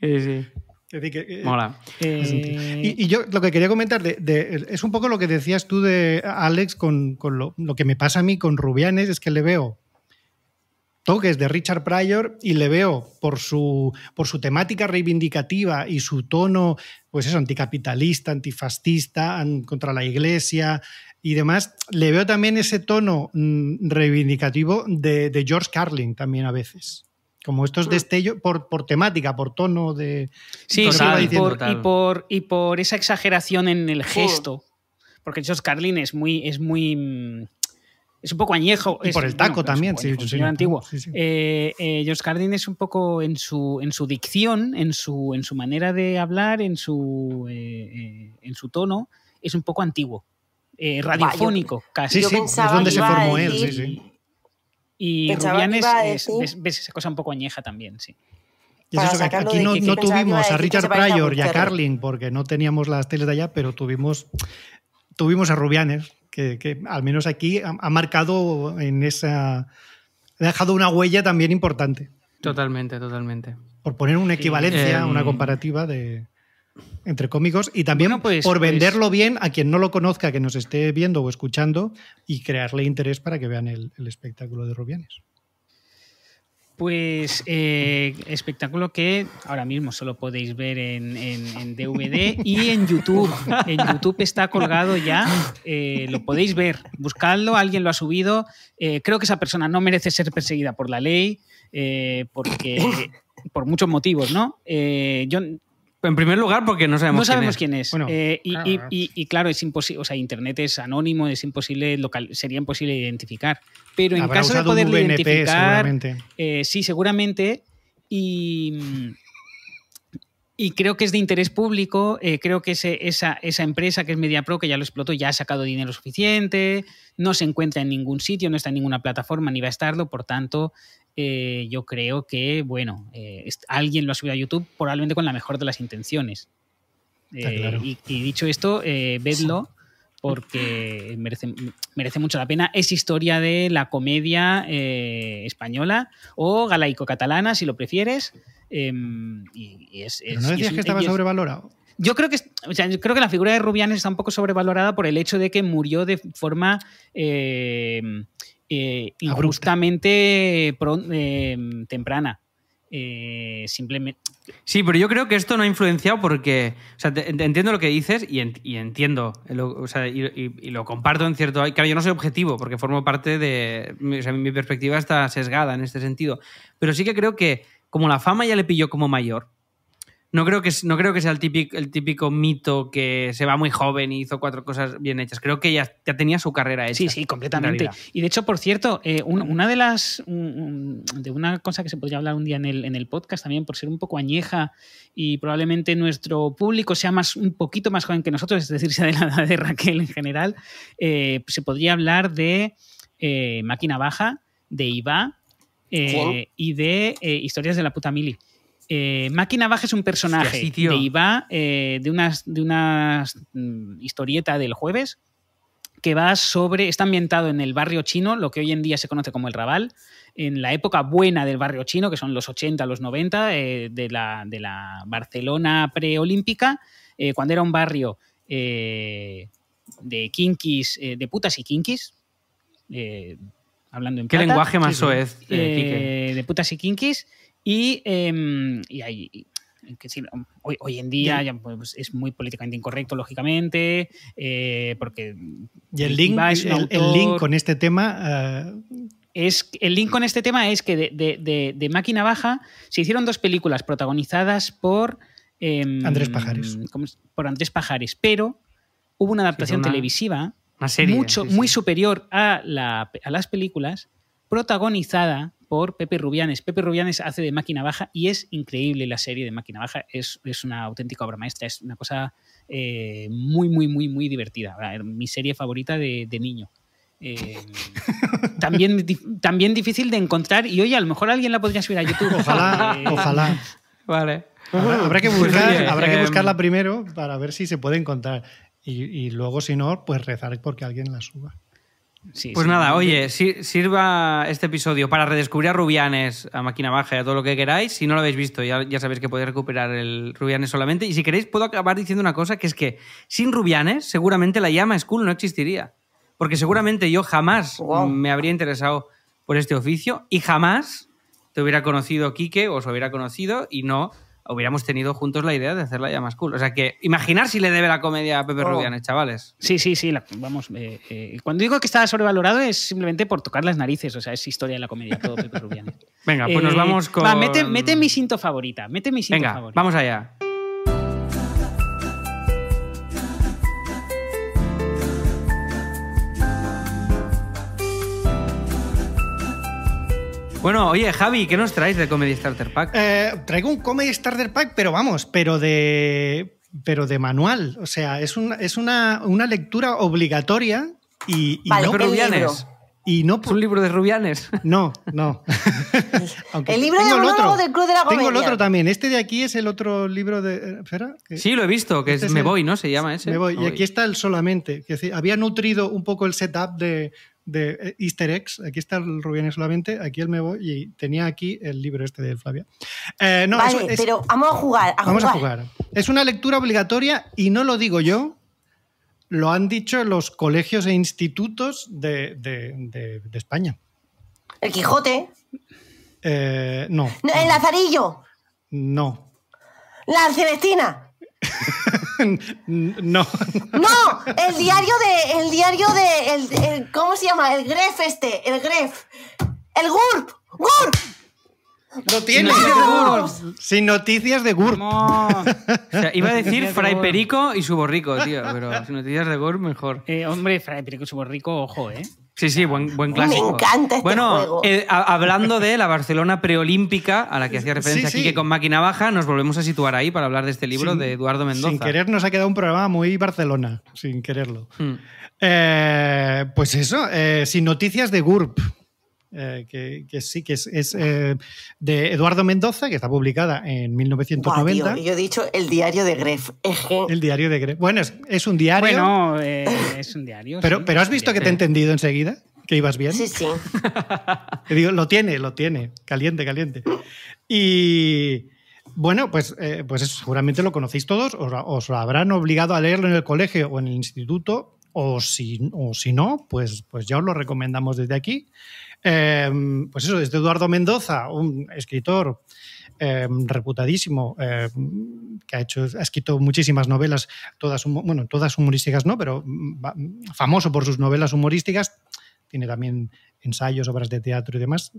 sí, sí. Eh, Mola. Eh, y, yo lo que quería comentar de, es un poco lo que decías tú de Alex con, lo, lo, que me pasa a mí con Rubianes, es que le veo toques de Richard Pryor y le veo por su, por su temática reivindicativa y su tono, pues eso, anticapitalista, antifascista, contra la iglesia, y demás, le veo también ese tono mm, reivindicativo de, George Carlin también a veces. Como estos destellos, por, por temática, por tono de. Sí, y, por, y, por, esa exageración en el gesto. Porque George Carlin es muy. Es muy mm, es un poco añejo. Y por el taco también, sí, sí, antiguo. Eh, eh, George Carlin es un poco en su, en su dicción, en su, en su manera de hablar, en su, eh, en su tono, es un poco antiguo. Eh, radiofónico, casi. Sí, sí, es donde se formó él, sí, sí. Y Rubianes es, ves, esa cosa un poco añeja también, sí. Y es eso, que aquí no, no tuvimos a Richard Pryor y a Carlin porque no teníamos las teles de allá, pero tuvimos, tuvimos a Rubianes, que, que al menos aquí ha, ha, marcado en esa. ha dejado una huella también importante. Totalmente, totalmente. Por poner una equivalencia, una em, comparativa de entre cómicos y también pues, por pues venderlo bien a quien no lo conozca, que nos esté viendo o escuchando y crearle interés para que vean el, espectáculo de Rubianes. Pues eh, espectáculo que ahora mismo solo podéis ver en, DVD y en YouTube. En YouTube está colgado ya, eh, lo podéis ver, buscadlo, alguien lo ha subido. Eh, creo que esa persona no merece ser perseguida por la ley, porque por muchos motivos, ¿no? yo en primer lugar, porque no sabemos, no sabemos quién es. Eh, y, claro. es imposible, o sea, Internet es anónimo, es imposible local, sería imposible identificar. Pero en caso de poderlo identificar, eh, sí, seguramente. Y, y creo que es de interés público. Eh, creo que esa, esa empresa que es MediaPro, que ya lo explotó, ya ha sacado dinero suficiente. No se encuentra en ningún sitio, no está en ninguna plataforma, ni va a estarlo. Por tanto, eh, yo creo que, bueno, eh, alguien lo ha subido a YouTube probablemente con la mejor de las intenciones. Eh, y, dicho esto, vedlo porque merece, merece, mucho la pena. Es historia de la comedia española o galaico-catalana, si lo prefieres. Em, y, es, no decías que estaba sobrevalorado. Yo creo que, creo que la figura de Rubianes está un poco sobrevalorada por el hecho de que murió de forma eh, injustamente eh, temprana. Eh, simplemente. Sí, pero yo creo que esto no ha influenciado porque. O sea, entiendo lo que dices y, entiendo. o sea, y, lo comparto en cierto. Claro, yo no soy objetivo porque formo parte de. O sea, mi perspectiva está sesgada en este sentido. Pero sí que creo que, como la fama ya le pilló como mayor, no creo que, no creo que sea el típico, el típico mito que se va muy joven y hizo cuatro cosas bien hechas. Creo que ya, ya tenía su carrera hecha. Sí, sí, completamente. Y de hecho, por cierto, eh, una de las. de una cosa que se podría hablar un día en el, en el podcast también, por ser un poco añeja y probablemente nuestro público sea más, un poquito más joven que nosotros, es decir, sea de la edad de Raquel en general, eh, se podría hablar de eh, Máquina Baja, de IVA y de Historias de la puta mili. Eh, Máquina Baja es un personaje de IVA, eh, de una de mm, historieta del jueves, que va sobre. Está ambientado en el barrio chino, lo que hoy en día se conoce como el Raval, en la época buena del barrio chino, que son los 80, los 90, eh, de, la, de, la, Barcelona preolímpica, cuando era un barrio de kinkis, de putas y kinkis hablando en ¿Qué plata, lenguaje más sí. soez, de putas y kinkis. Y, eh, y hay- y- que sí, hoy, hoy en día ya, pues, es muy políticamente incorrecto, lógicamente, eh, porque Y el link, el, link con este tema, eh, es el link con este tema es que de, de- de- de Máquina Baja se hicieron dos películas protagonizadas por em, Andrés Pajares. por Andrés Pajares, pero hubo una adaptación una- televisiva Una serie. mucho, sí, muy superior a, la- a las películas, protagonizada por Pepe Rubianes. Pepe Rubianes hace de Máquina Baja y es increíble la serie de Máquina Baja. Es, es una auténtica obra maestra, es una cosa eh, muy, muy, muy, muy divertida. Mi serie favorita de, de niño. Eh, también, di- también difícil de encontrar y oye, a lo mejor alguien la podría subir a YouTube. ojalá, Eh, ojalá. Vale. Habrá, habrá que Pues buscar, oye, habrá que em, buscarla primero para ver si se puede encontrar. Y, y luego, si no, pues rezar porque alguien la suba. Sí, Pues sí. nada, oye, si- sirva este episodio para redescubrir a Rubianes, a Máquina Baja y a todo lo que queráis. Si no lo habéis visto, ya, ya sabéis que podéis recuperar el Rubianes solamente. Y si queréis, puedo acabar diciendo una cosa, que es que sin Rubianes, seguramente la llama School no existiría. Porque seguramente yo jamás Wow. me habría interesado por este oficio y jamás te hubiera conocido Quique o os hubiera conocido y no hubiéramos tenido juntos la idea de hacer la llama School. O sea que imaginar si le debe la comedia a Pepe Oh. Rubianes, chavales. Sí, sí, sí. la- vamos, eh, eh, cuando digo que está sobrevalorado es simplemente por tocar las narices. O sea, es historia de la comedia, todo Pepe Rubianes. Venga, pues nos Eh, vamos con... Va, mete, mete mi cinto favorita. Mete mi cinto Venga, favorita. vamos allá. Bueno, oye, Javi, ¿qué nos traes de Comedy Starter Pack? Eh, traigo un Comedy Starter Pack, pero vamos, pero de, pero de manual. O sea, es, un- es una, una lectura obligatoria y, y Vale, no, el Rubianes. y no Es un libro de Rubianes. No, no. El libro de tengo monólogo del Club de la Tengo el Comedia. otro también. Este de aquí es el otro libro de. eh, Espera. que- Sí, lo he visto, que Este es es Me el- Voy, ¿no? Se llama ese. Me voy. Y aquí está el solamente. Que decir, había nutrido un poco el setup de, de eh, Easter eggs. Aquí está el Rubianes solamente, aquí el Me voy. Y tenía aquí el libro este de Flavia. Eh, no, vale, es- pero vamos a jugar. A Vamos a jugar. jugar. Es una lectura obligatoria y no lo digo yo, lo han dicho los colegios e institutos de, de- de- de España. El Quijote. Eh, no, No, El Lazarillo. no, La Celestina. no. No, el diario de. El diario de. El, el- ¿Cómo se llama? El Gref este. El Gref. El GURP. ¡GURP! Lo tienes. ¡Vamos! Sin noticias de GURP. O sea, iba a decir Fray. Perico y su borrico, tío, pero si noticias de Gore, mejor. Eh, hombre, Fray Perico Subo Rico, ojo, ¿eh? Sí, sí, buen, buen Me clásico. encanta este bueno, juego. eh, a- hablando de la Barcelona preolímpica, a la que hacía referencia Sí, aquí, sí. que con máquina baja, nos volvemos a situar ahí para hablar de este libro Sin- de Eduardo Mendoza. Sin querer nos ha quedado un programa muy Barcelona, sin quererlo. Mm. Eh, pues eso, eh, sin noticias de GURP. Eh, que, que sí, que es, es, eh, de Eduardo Mendoza, que está publicada en Buah, 1990. tío, yo he dicho el diario de Gref. Es que. El diario de Gre- Bueno, es, es un diario. Bueno, eh, es un diario. pero, sí. pero has visto que te he entendido enseguida, que ibas bien. Sí, sí. Que digo, lo tiene, lo tiene. Caliente, caliente. Y bueno, pues, eh, pues eso, seguramente lo conocéis todos, os, os lo habrán obligado a leerlo en el colegio o en el instituto, o si, o si no, pues, pues ya os lo recomendamos desde aquí. Eh, pues eso, es de Eduardo Mendoza, un escritor eh, reputadísimo, eh, que ha, escrito muchísimas novelas, todas, bueno, todas humorísticas no, pero mm, va- famoso por sus novelas humorísticas. Tiene también ensayos, obras de teatro y demás.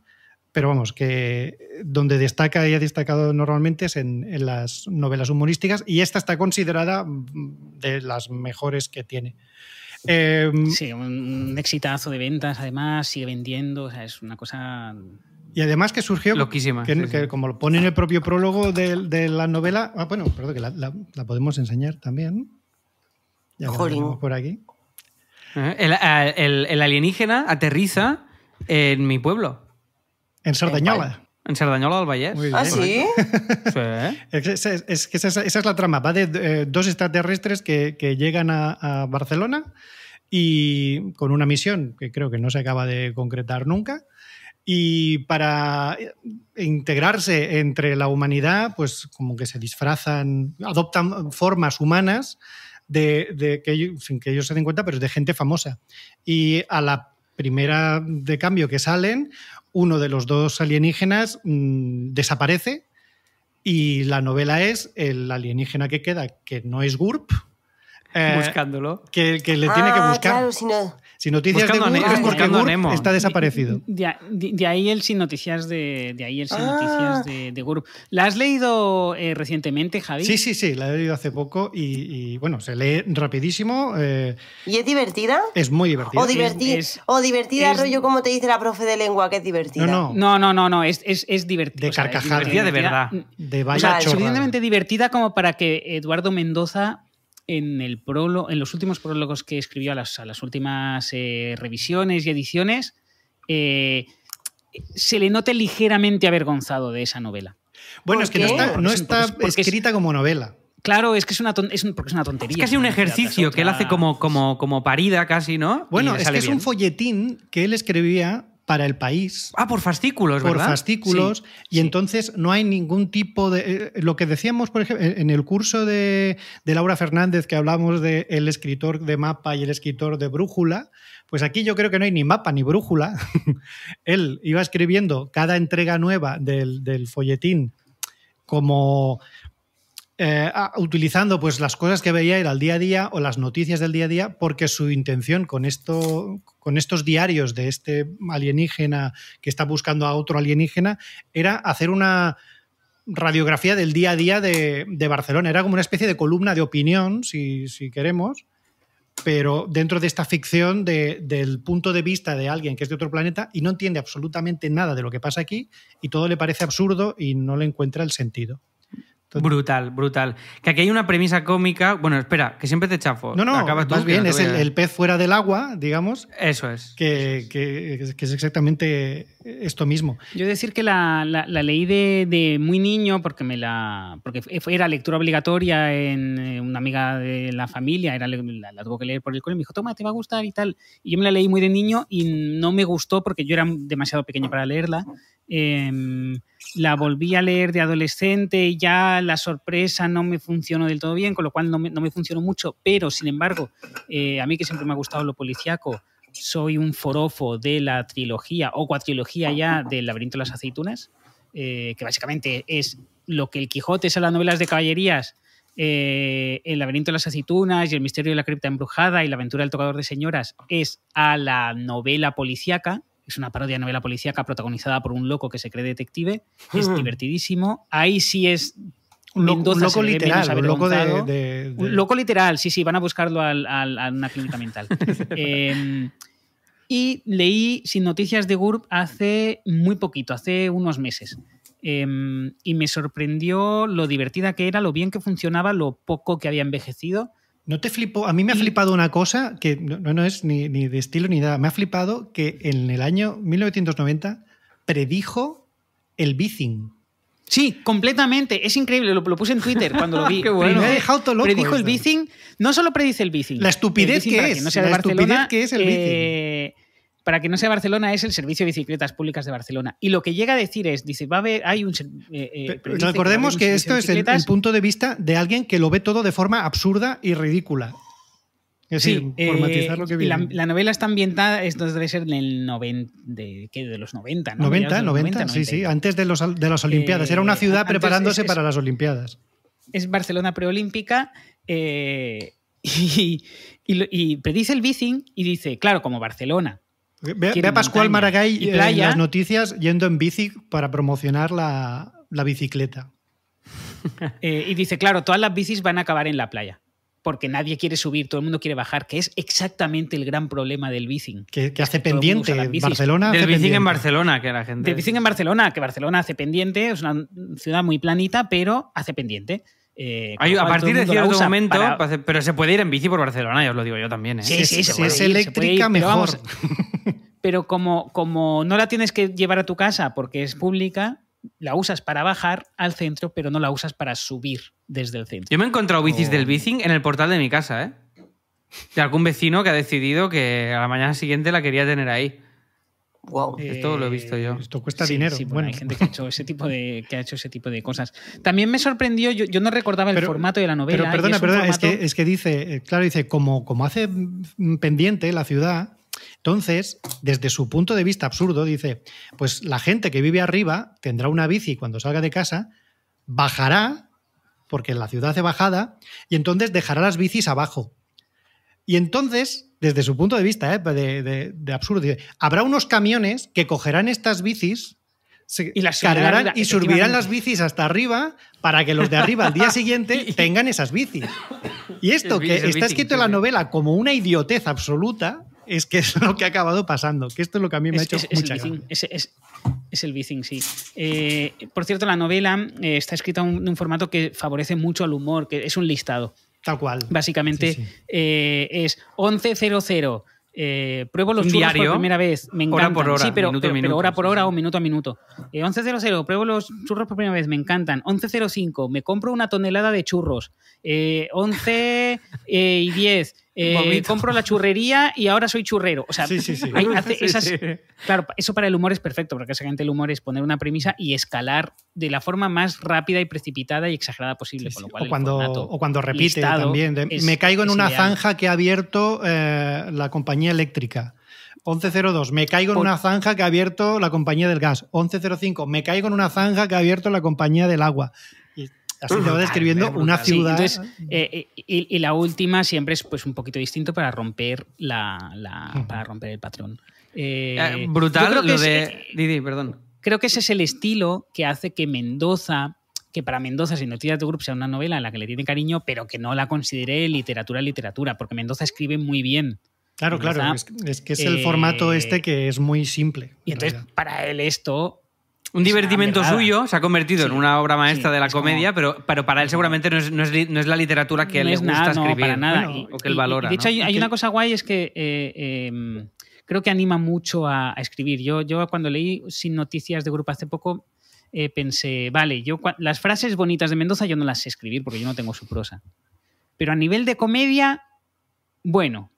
Pero vamos, que donde destaca y ha destacado normalmente es en, en las novelas humorísticas y esta está considerada mm, de las mejores que tiene. Eh, Sí, un, exitazo de ventas, además, sigue vendiendo, o sea, es una cosa... Y además que surgió, Loquísima, que, sí, que sí. como lo pone en el propio prólogo de, de la novela, ah, bueno, perdón, que la, la- la podemos enseñar también. Ya tenemos por aquí. Eh, El, el- el alienígena aterriza en mi pueblo, En Sardañola. En Cerdanyola del Vallès. Muy ¿Ah, sí? Sí. Es, es- es que esa, esa es la trama. Va de eh, dos extraterrestres que, que llegan a, a Barcelona y con una misión que creo que no se acaba de concretar nunca. Y para integrarse entre la humanidad, pues como que se disfrazan, adoptan formas humanas de, de que ellos, sin que ellos se den cuenta, pero es de gente famosa. Y a la primera de cambio que salen, uno de los dos alienígenas mm, desaparece y la novela es el alienígena que queda, que no es GURP, eh, Buscándolo. que, que le tiene que Ah, buscar. Claro, si no. Si noticias Buscando de GURP es porque GURP Nemo. está desaparecido. De, de- de ahí el sin noticias de, de ahí el sin Ah. noticias de, de Gurb. ¿La has leído eh, recientemente, Javi? Sí, sí, sí, la he leído hace poco y, y, bueno, se lee rapidísimo, eh, ¿Y es divertida? es muy divertido. O, diverti- es- o divertida, es- rollo como te dice la profe de lengua, que es divertida. No, no. No, no, no, no, es, es, es divertida. De o sea, es carcajada. Divertida de verdad. De O vaya sea, suficientemente divertida como para que Eduardo Mendoza en el prólogo, en los últimos prólogos que escribió a las, a las últimas eh, revisiones y ediciones, eh, se le note ligeramente avergonzado de esa novela. Bueno, ¿Por es que no está, no Porque es- está porque es- escrita como novela. Claro, es que es una, ton- es un- porque es una tontería. Es casi un ejercicio que él hace como, como, como parida casi, ¿no? Bueno, es que es bien. un folletín que él escribía para el país. Ah, por fascículos, por ¿verdad? fascículos y sí. entonces no hay ningún tipo de... eh, Lo que decíamos, por ejemplo, en el curso de, de Laura Fernández que hablamos de el escritor de mapa y el escritor de brújula, pues aquí yo creo que no hay ni mapa ni brújula. Él iba escribiendo cada entrega nueva del, del folletín como eh, utilizando pues las cosas que veía ir al día a día o las noticias del día a día, porque su intención con esto, con estos diarios de este alienígena que está buscando a otro alienígena, era hacer una radiografía del día a día de, Barcelona. Era como una especie de columna de opinión, si, si queremos, pero dentro de esta ficción de- del punto de vista de alguien que es de otro planeta y no entiende absolutamente nada de lo que pasa aquí y todo le parece absurdo y no le encuentra el sentido. Brutal, brutal. Que aquí hay una premisa cómica. Bueno, espera, que siempre te chafo. No, no, Acaba tú, más bien no es el, pez fuera del agua, digamos, Eso es. que, que- que es exactamente esto mismo. Yo decir que la, la- la leí de, de muy niño porque me la porque era lectura obligatoria en eh, una amiga de la familia, era, la, la tuvo que leer por el cole, me dijo, toma, te va a gustar y tal. Y yo me la leí muy de niño y no me gustó porque yo era demasiado pequeño para leerla. Em, la volví a leer de adolescente y ya la sorpresa no me funcionó del todo bien, con lo cual no me, no me funcionó mucho, pero sin embargo, eh, a mí que siempre me ha gustado lo policíaco, soy un forofo de la trilogía o cuatrilogía ya del laberinto de las aceitunas, eh, que básicamente es lo que el Quijote es a las novelas de caballerías, eh, el laberinto de las aceitunas y el misterio de la cripta embrujada y la aventura del tocador de señoras es a la novela policíaca. Es una parodia de novela policíaca protagonizada por un loco que se cree detective. Es divertidísimo. Ahí sí es Un, lo- un Mendoza loco literal, un loco de, avergonzado. de- de- Un loco literal, sí, sí, van a buscarlo al- al- a una clínica mental. Eh, y leí Sin Noticias de GURB hace muy poquito, hace unos meses. Eh, y me sorprendió lo divertida que era, lo bien que funcionaba, lo poco que había envejecido. ¿No te flipó? A mí me ha flipado una cosa que no, no es ni, ni de estilo ni nada. Me ha flipado que en el año 1990 predijo el bicing. Sí, completamente. Es increíble. Lo, lo puse en Twitter cuando lo vi. Qué bueno. Me ha dejado todo loco Predijo el bicing. No solo predice el bicing. La estupidez bicing, que es, quien no sea de la estupidez que es el bicing. eh, para que no sea Barcelona, es el servicio de bicicletas públicas de Barcelona. Y lo que llega a decir es, dice, va a haber, hay un... eh, eh, Pero Recordemos un que esto es el, punto de vista de alguien que lo ve todo de forma absurda y ridícula. Es Sí, decir, eh, lo que la, novela está ambientada, esto debe ser en el 90, de, ¿qué? de los 90, ¿no? 90, Mediados de 90, los sí, sí, 90. antes de, los, de las Olimpiadas. Era una Eh, ciudad preparándose es- es- para las Olimpiadas. es Barcelona preolímpica eh, y, y predice el bicing y dice, claro, como Barcelona. Ve, a Pascual Maragall y en las noticias yendo en bici para promocionar la, la bicicleta. Eh, y dice, claro, todas las bicis van a acabar en la playa. Porque nadie quiere subir, todo el mundo quiere bajar, que es exactamente el gran problema del bicing. Que, que hace pendiente. Barcelona Del bicing pendiente. en Barcelona, que la gente. Del bicing en Barcelona, que Barcelona hace pendiente, es una ciudad muy planita, pero hace pendiente. Eh, Hay- a partir de cierto momento, para- pa- pero se puede ir en bici por Barcelona, ya os lo digo yo también. ¿eh? Sí, sí, es- se si es ir, ir, eléctrica, pero mejor. vamos, Pero como, como no la tienes que llevar a tu casa porque es pública, la usas para bajar al centro, pero no la usas para subir desde el centro. Yo me he encontrado bicis Oh. del bicing en el portal de mi casa, ¿eh? De algún vecino que ha decidido que a la mañana siguiente la quería tener ahí. Wow. Esto lo he visto yo. Esto cuesta Sí, dinero. sí, bueno, bueno. hay gente que ha hecho ese tipo de, que ha hecho ese tipo de cosas. También me sorprendió, yo, yo no recordaba el Pero- formato de la novela. Pero perdona, es perdona, es que, es que dice, eh, claro, dice, como, como hace mm, pendiente la ciudad, Entonces, desde su punto de vista absurdo, dice, pues la gente que vive arriba tendrá una bici cuando salga de casa, bajará, porque en la ciudad hace bajada, y entonces dejará las bicis abajo. Y entonces, desde su punto de vista, ¿eh? de, de- de absurdo, dice, habrá unos camiones que cogerán estas bicis, se Y las cargarán y subirán las bicis hasta arriba para que los de arriba al día siguiente tengan esas bicis. Y esto, que es está bici, escrito en la novela como una idiotez absoluta, es que es lo que ha acabado pasando. Que esto es lo que a mí me ha hecho es- es mucha el gracia. es, es- es el Bizing, sí. Eh, por cierto, la novela eh, está escrita en un, formato que favorece mucho al humor, que es un listado. Tal cual. Básicamente Sí, sí. eh, es 11.00. Eh, pruebo los Un churros diario, por primera vez. Me hora encantan. por hora, sí, pero, minuto a pero- hora por hora sí. o minuto a minuto. Eh, 11.00. Pruebo los churros por primera vez. Me encantan. 11.05. Me compro una tonelada de churros. Eh, 11 eh, y 10. Eh, compro la churrería y ahora soy churrero. O sea, Sí, sí, sí. hay- hace Sí, esas, sí. Claro, eso para el humor es perfecto, porque básicamente el humor es poner una premisa y escalar de la forma más rápida y precipitada y exagerada posible. Con lo cual O cuando, o cuando repite también. de, es- me caigo en una ideal. zanja que ha abierto eh, la compañía eléctrica. 1102. Me caigo en una zanja que ha abierto la compañía del gas. 1105. Me caigo en una zanja que ha abierto la compañía del agua. Y así te va describiendo una ciudad. entonces, eh, y, y la última siempre es pues un poquito distinto para romper la, para romper el patrón. Eh, Eh, brutal lo es- de. Didi, perdón. creo que ese es el estilo que hace que Mendoza, que para Mendoza, sin noticias de grupo, sea una novela a la que le tiene cariño, pero que no la considere literatura literatura, porque Mendoza escribe muy bien. claro, claro. Es, que es el eh, formato este que es muy simple. Y en entonces, realidad. para él esto Un divertimento suyo se ha convertido en una obra maestra sí, de la como- comedia, pero, pero para él seguramente no es, no es no es la literatura que no le gusta nada, escribir. para nada. Bueno, Y- o que él valora. y de hecho, hay, una cosa guay, es que eh, eh, creo que anima mucho a, a escribir. Yo, yo cuando leí Sin Noticias de Grupo hace poco, eh, pensé, vale, yo las frases bonitas de Mendoza yo no las sé escribir porque yo no tengo su prosa. Pero a nivel de comedia, bueno,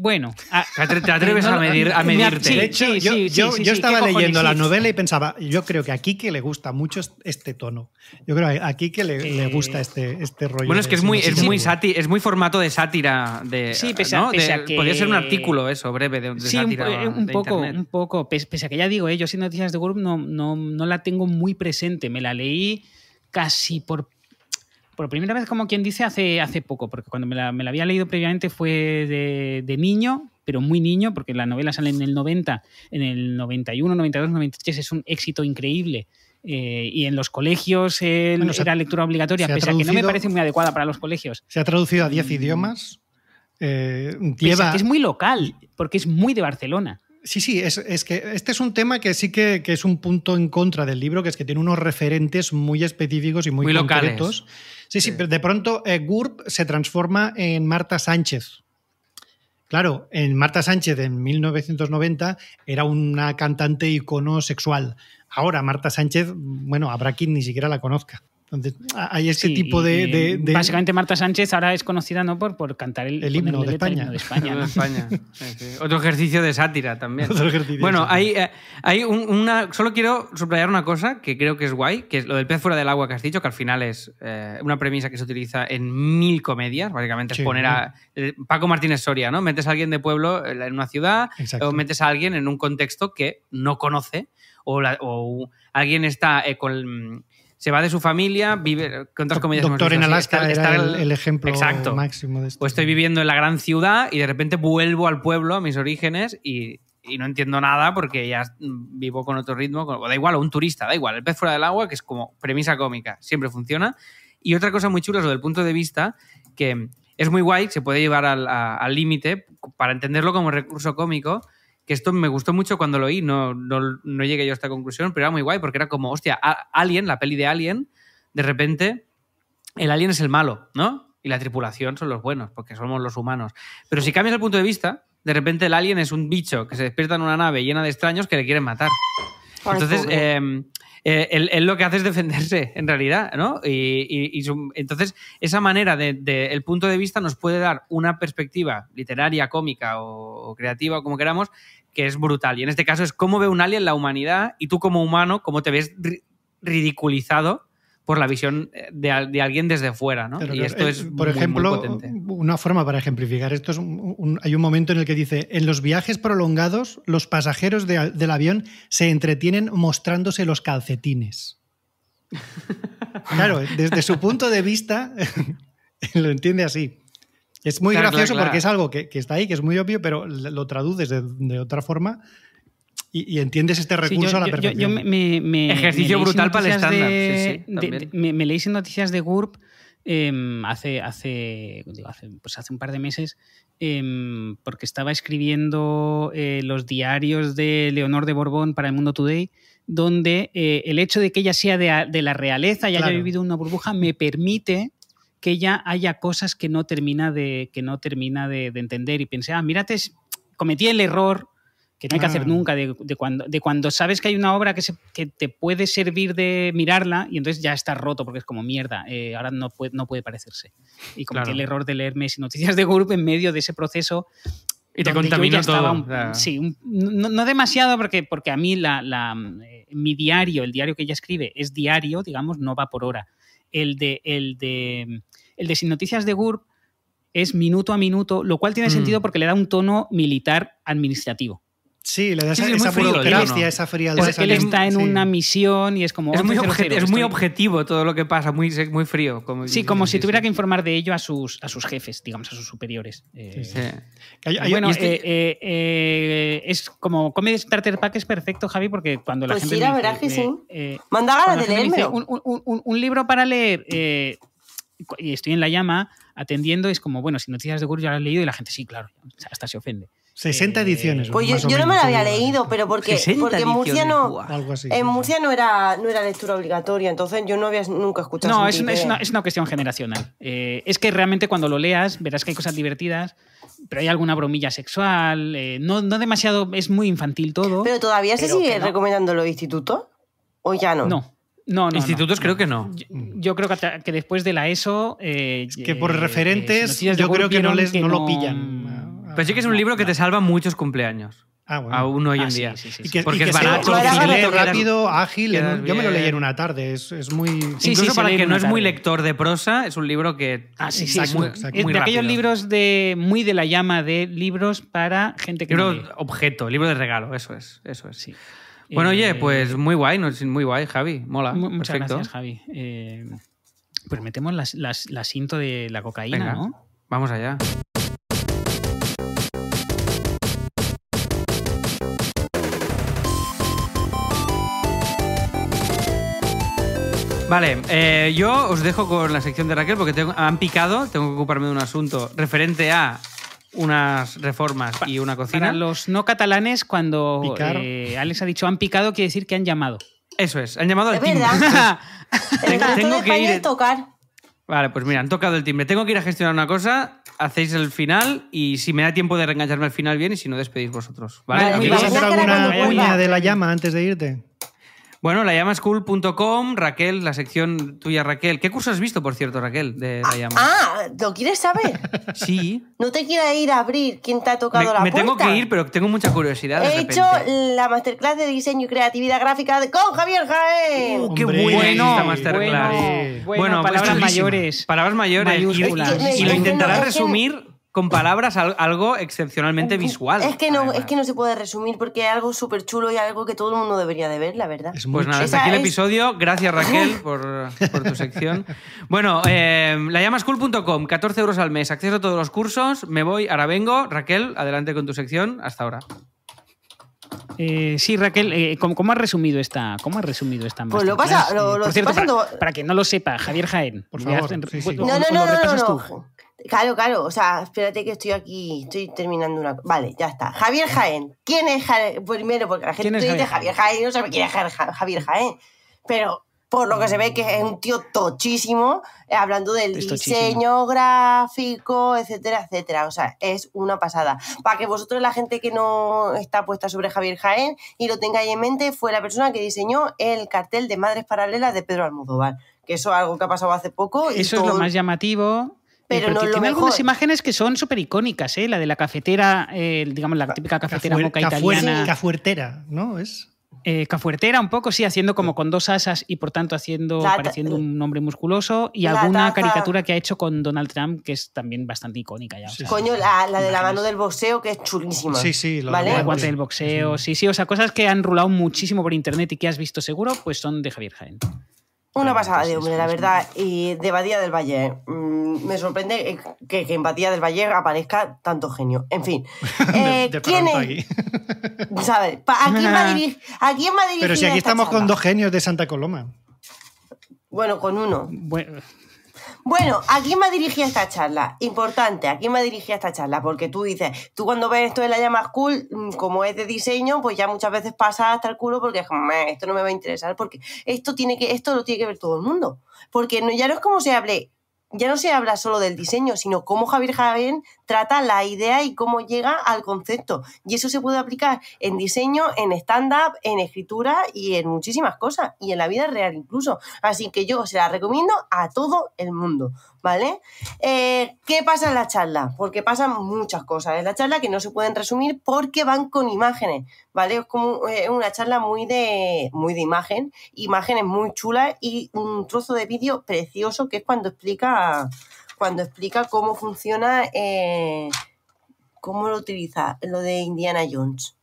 bueno. a- Te atre- te atreves No, a, medir, a me- medirte. sí, de hecho, sí, yo, sí, yo- sí, yo sí, estaba leyendo la novela y pensaba, yo creo que aquí que le gusta mucho es- este tono. Yo creo que aquí que le, Eh, le gusta este, este rollo. Bueno, es que es muy, es muy sáti- es muy formato de sátira. De, Sí, pese a- ¿no? pese De- a que- Podría ser un artículo eso, breve, de, de Sí, un, sátira. eh, un de poco, internet. un poco. Pese, pese a que ya digo, eh, yo sin noticias de Group no, no, no la tengo muy presente. Me la leí casi por, por primera vez, como quien dice, hace, hace poco, porque cuando me la, me la había leído previamente fue de, de niño, pero muy niño, porque la novela sale en el 90, en el 91, 92, 93, es un éxito increíble. Eh, y en los colegios eh, Bueno, ha- era lectura obligatoria, pese a que no me parece muy adecuada para los colegios. Se ha traducido a 10 Mm. idiomas. eh, Pese a lleva, que es muy local, porque es muy de Barcelona. Sí, sí, es, es que este es un tema que sí que, que es un punto en contra del libro, que es que tiene unos referentes muy específicos y muy, Muy concretos. Sí, Sí. pero de pronto eh, GURB se transforma en Marta Sánchez. Claro, en Marta Sánchez en 1990 era una cantante icono sexual. Ahora Marta Sánchez, bueno, habrá quien ni siquiera la conozca. Entonces, hay este Sí, tipo de, y, de- de- Básicamente Marta Sánchez ahora es conocida no por, por cantar el, himno de España. himno de España, ¿no? De España. Sí, sí. Otro ejercicio de sátira también. Otro ejercicio bueno, de hay, eh, hay un- una. Solo quiero subrayar una cosa que creo que es guay, que es lo del pez fuera del agua que has dicho, que al final es eh, una premisa que se utiliza en mil comedias. Básicamente Sí. es poner a. eh, Paco Martínez Soria, ¿no? Metes a alguien de pueblo en una ciudad Exacto. o metes a alguien en un contexto que no conoce o, la- o alguien está eh, con. Se va de su familia, vive. ¿Cuántas hemos Doctor en? Alaska Está- era está el, el ejemplo Exacto. máximo de esto. O estoy viviendo en la gran ciudad y de repente vuelvo al pueblo, a mis orígenes, y, y no entiendo nada porque ya vivo con otro ritmo. con- o da igual, o un turista, da igual. El pez fuera del agua, que es como premisa cómica, siempre funciona. Y otra cosa muy chula es lo del punto de vista, que es muy guay, se puede llevar al límite para entenderlo como recurso cómico. Que esto me gustó mucho cuando lo oí, no, no, no llegué yo a esta conclusión, pero era muy guay porque era como, hostia, Alien, la peli de Alien, de repente el alien es el malo, ¿no? Y la tripulación son los buenos, porque somos los humanos. Pero si cambias el punto de vista, de repente el alien es un bicho que se despierta en una nave llena de extraños que le quieren matar. Entonces, eh, eh, él, él lo que hace es defenderse, en realidad, ¿no? Y, y- y su- entonces, esa manera del de, el punto de vista nos puede dar una perspectiva literaria, cómica o, o creativa, o como queramos, que es brutal. Y en este caso es cómo ve un alien la humanidad y tú como humano, cómo te ves ri- ridiculizado por la visión de, al- de alguien desde fuera, ¿no? Pero, y esto eh, es por muy, ejemplo, potente. una forma para ejemplificar esto es un- un- hay un momento en el que dice en los viajes prolongados los pasajeros de- del avión se entretienen mostrándose los calcetines. Claro, desde su punto de vista lo entiende así. Es muy Claro, gracioso claro, porque es algo que, que está ahí, que es muy obvio, pero lo traduces de, de otra forma y, y entiendes este Sí, recurso yo, a la yo- perfección. yo me- me- me- Ejercicio me brutal para el estándar, de- sí, sí, de- también. de- me, me leí en noticias de GURP em, hace, hace, digo, hace, pues hace un par de meses em, porque estaba escribiendo eh, los diarios de Leonor de Borbón para el Mundo Today donde eh, el hecho de que ella sea de, la realeza y haya vivido una burbuja me permite que ella haya cosas que no termina de, que no termina de, de entender. Y pensé, ah, mírate, cometí el error que no hay que Ah. hacer nunca, de, de cuando, de cuando sabes que hay una obra que, se- que te puede servir de mirarla y entonces ya está roto porque es como mierda, eh, ahora no puede, no puede parecerse. Y cometí Claro. el error de leerme sin noticias de grupo en medio de ese proceso Y te contaminó ya todo. un- sí, un- no, no demasiado porque, porque a mí la, la, eh, mi diario, el diario que ella escribe, es diario, digamos, no va por hora. El de, el de, el de Sin Noticias de GURB es minuto a minuto, lo cual tiene Mm. sentido porque le da un tono militar administrativo. Sí, le da Sí, esa, es esa burocracia, frialdad. Porque él está en sí. una misión y es como... Es muy, 11.00, obje- es muy objetivo todo lo que pasa, muy, muy frío. Como Sí, como si tuviera sí. que informar de ello a sus, a sus jefes, digamos, a sus superiores. Eh, Sí. Hay- hay- bueno, este- eh, eh, eh, es como Comedy Starter Pack es perfecto, Javi, porque cuando la Pues gente. sí, la dice, verdad que sí. eh, Manda ganas de leérmelo. un, un- un- un libro para leer eh, y estoy en la llama atendiendo, es como, bueno, si noticias de Guru ya lo has leído y la gente sí, claro, hasta se ofende. 60 eh, ediciones. Pues yo, más o yo no me la había leído, pero porque, 60 porque en Murcia no. buah. Algo así. En Murcia no era, no era lectura obligatoria, entonces yo no había nunca escuchado No, es una, es, tipo una, de- es una cuestión generacional. Eh, es que realmente cuando lo leas verás que hay cosas divertidas, pero hay alguna bromilla sexual, eh, no, no demasiado, es muy infantil todo. Pero todavía se pero sigue que no. recomendando los institutos. ¿O ya no? No, no, no. Institutos no, creo que no. Yo, yo creo que, que después de la ESO. eh, Que por eh, eh, referentes, yo creo que no, les, vieron no que lo pillan. Pero sí que es un libro que te salva muchos cumpleaños. Ah, bueno. Aún hoy Ah, en sí, día. sí, sí, Y sí. que, Porque y que es barato, barato, rápido, ágil. quedas en un- yo me lo leí en una tarde. Es, es muy. Sí, Incluso para el que no es muy lector de prosa, es un libro que. Ah, sí, sí, muy, exacto. Muy de aquellos rápido. libros de muy de la llama de libros para gente que no Libro lee. objeto, libro de regalo, eso es. Eso es. Sí. Bueno, Eh, oye, pues muy guay, muy guay, Javi. Mola. mu- Muchas perfecto. gracias, Javi. Eh, pues metemos las, las, la cinto de la cocaína, Venga, ¿no? vamos allá. Vale, eh, yo os dejo con la sección de Raquel porque tengo- han picado, tengo que ocuparme de un asunto referente a unas reformas y una cocina. Para los no catalanes, cuando eh, Alex ha dicho han picado, quiere decir que han llamado. Eso es, han llamado al Es timbre. verdad. El Tengo- que ir- es tocar. Vale, pues mira, han tocado el timbre. Tengo que ir a gestionar una cosa, hacéis el final y si me da tiempo de reengancharme al final bien y si no despedís vosotros. ¿Vale? Bien. hacer alguna vuelva. de la llama antes de irte? Bueno, la llamaschool.com, Raquel, la sección tuya, Raquel. ¿Qué curso has visto, por cierto, Raquel, de la llama? Ah, ¿lo quieres saber? Sí. ¿No te quieres ir a abrir quién te ha tocado Me, la me puerta? tengo que ir, pero tengo mucha curiosidad. de He repente. hecho la masterclass de diseño y creatividad gráfica de- con Javier Jaén. Uh, qué Hombre, bueno, esta masterclass. bueno, bueno, Bueno, pues palabras mayores. Palabras mayores. Y- Mayúsculas. Y, lo intentarás no, es que- resumir con palabras al- algo excepcionalmente visual. Es que no, además. es que no se puede resumir porque es algo súper chulo y algo que todo el mundo debería de ver, la verdad. Es Pues nada, hasta aquí el es- episodio. Gracias, Raquel, por, por tu sección. Bueno, eh, layamaschool.com, 14 euros al mes, acceso a todos los cursos. Me voy, ahora vengo. Raquel, adelante con tu sección. Hasta ahora. Eh, sí, Raquel, eh, ¿cómo, cómo has resumido esta, cómo has resumido esta Pues lo pasa- lo- lo por cierto, para, pasando- para quien no lo sepa, Javier Jaén. Por favor, sí, sí. No, no, no, lo no, repasas no, tú. no. Claro, claro. O sea, espérate que estoy aquí, estoy terminando una. Vale, ya está. Javier Jaén. ¿Quién es Jaén? Primero, porque la ¿Quién gente dice Javier Jaén y no sabe quién es Ja- Ja- Javier Jaén. Pero por lo que se ve que es un tío tochísimo, eh, hablando del Es tochísimo. diseño gráfico, etcétera, etcétera. O sea, es una pasada. Para que vosotros, la gente que no está puesta sobre Javier Jaén y lo tengáis en mente, fue la persona que diseñó el cartel de Madres Paralelas de Pedro Almodóvar. Que eso es algo que ha pasado hace poco. y Eso es lo más llamativo. Pero no tiene mejor. algunas imágenes que son súper icónicas, ¿eh? La de la cafetera, eh, digamos, la típica cafetera Cafuer- moca cafuer- italiana. Cafuertera, ¿no? Es. Eh, Cafuertera, un poco, sí, haciendo como con dos asas y por tanto haciendo, La pareciendo un hombre musculoso. Y la alguna taza- caricatura que ha hecho con Donald Trump, que es también bastante icónica ya. o Sí, sea, sí. Coño, la, la de la mano del boxeo, que es chulísima. Sí, sí, lo ¿Vale? guante Sí. del boxeo, sí, sí, o sea, cosas que han rulado muchísimo por internet y que has visto seguro, pues son de Javier Jaén. Una pasada de hombre, la verdad. Y de Badía del Valle. mm, me sorprende que, que en Badía del Valle aparezca tanto genio. En fin. De- Eh, de ¿Quién es? aquí. ¿Sabes? ¿A quién va a dirigir? ¿A quién va a dirigir Pero si aquí esta estamos con dos genios de Santa Coloma. Bueno, con uno. Bueno, Bueno, ¿a quién va dirigida esta charla? Importante, ¿a quién va dirigida esta charla? Porque tú dices, tú cuando ves esto de la llama cool, mm, como es de diseño, pues ya muchas veces pasa hasta el culo porque es como, "Meh, esto no me va a interesar, porque esto tiene que, esto lo tiene que ver todo el mundo. Porque no, ya no es como se hable, ya no se habla solo del diseño, sino cómo Javier Jaén trata la idea y cómo llega al concepto. Y eso se puede aplicar en diseño, en stand-up, en escritura y en muchísimas cosas, y en la vida real incluso. Así que yo se la recomiendo a todo el mundo, ¿vale? Eh, ¿Qué pasa en la charla? Porque pasan muchas cosas en la charla que no se pueden resumir porque van con imágenes, ¿vale? Es como eh, una charla muy de, muy de imagen, imágenes muy chulas y un trozo de vídeo precioso que es cuando explica, cuando explica cómo funciona, eh, cómo lo utiliza, lo de Indiana Jones.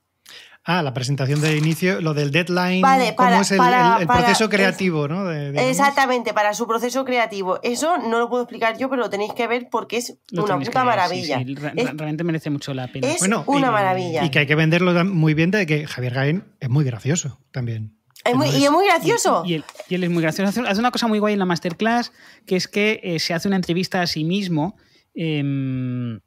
Ah, la presentación de inicio, lo del deadline, Vale, cómo para- es el, para- el- el para- proceso es- creativo, ¿no? De-. Exactamente, para su proceso creativo. Eso no lo puedo explicar yo, pero lo tenéis que ver porque es lo una puta ver, maravilla. sí, re- Es- realmente merece mucho la pena. es Bueno, una y- maravilla. Y que hay que venderlo muy bien de que Javier Gaén es muy gracioso también. Es muy- y es muy gracioso. Y él, y él es muy gracioso. Hace, hace una cosa muy guay en la masterclass, que es que eh, se hace una entrevista a sí mismo, em,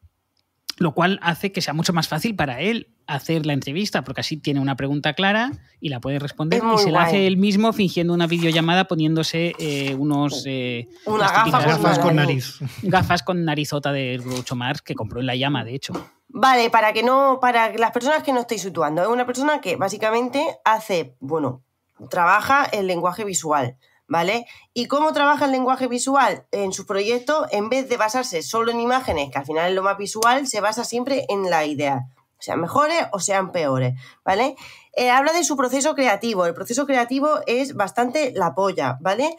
lo cual hace que sea mucho más fácil para él hacer la entrevista, porque así tiene una pregunta clara y la puede responder. Y se la hace él mismo fingiendo una videollamada poniéndose eh, unos... eh, Una gafa Gafas con nariz. gafas con narizota de Groucho Marx que compró en la llama, de hecho. Vale, para que no, para las personas que no estéis situando, es una persona que básicamente hace, bueno, trabaja el lenguaje visual, ¿vale? ¿Y cómo trabaja el lenguaje visual? En sus proyectos, en vez de basarse solo en imágenes, que al final es lo más visual, se basa siempre en la idea, sean mejores o sean peores, ¿vale? Eh, habla de su proceso creativo. El proceso creativo es bastante la polla, ¿vale?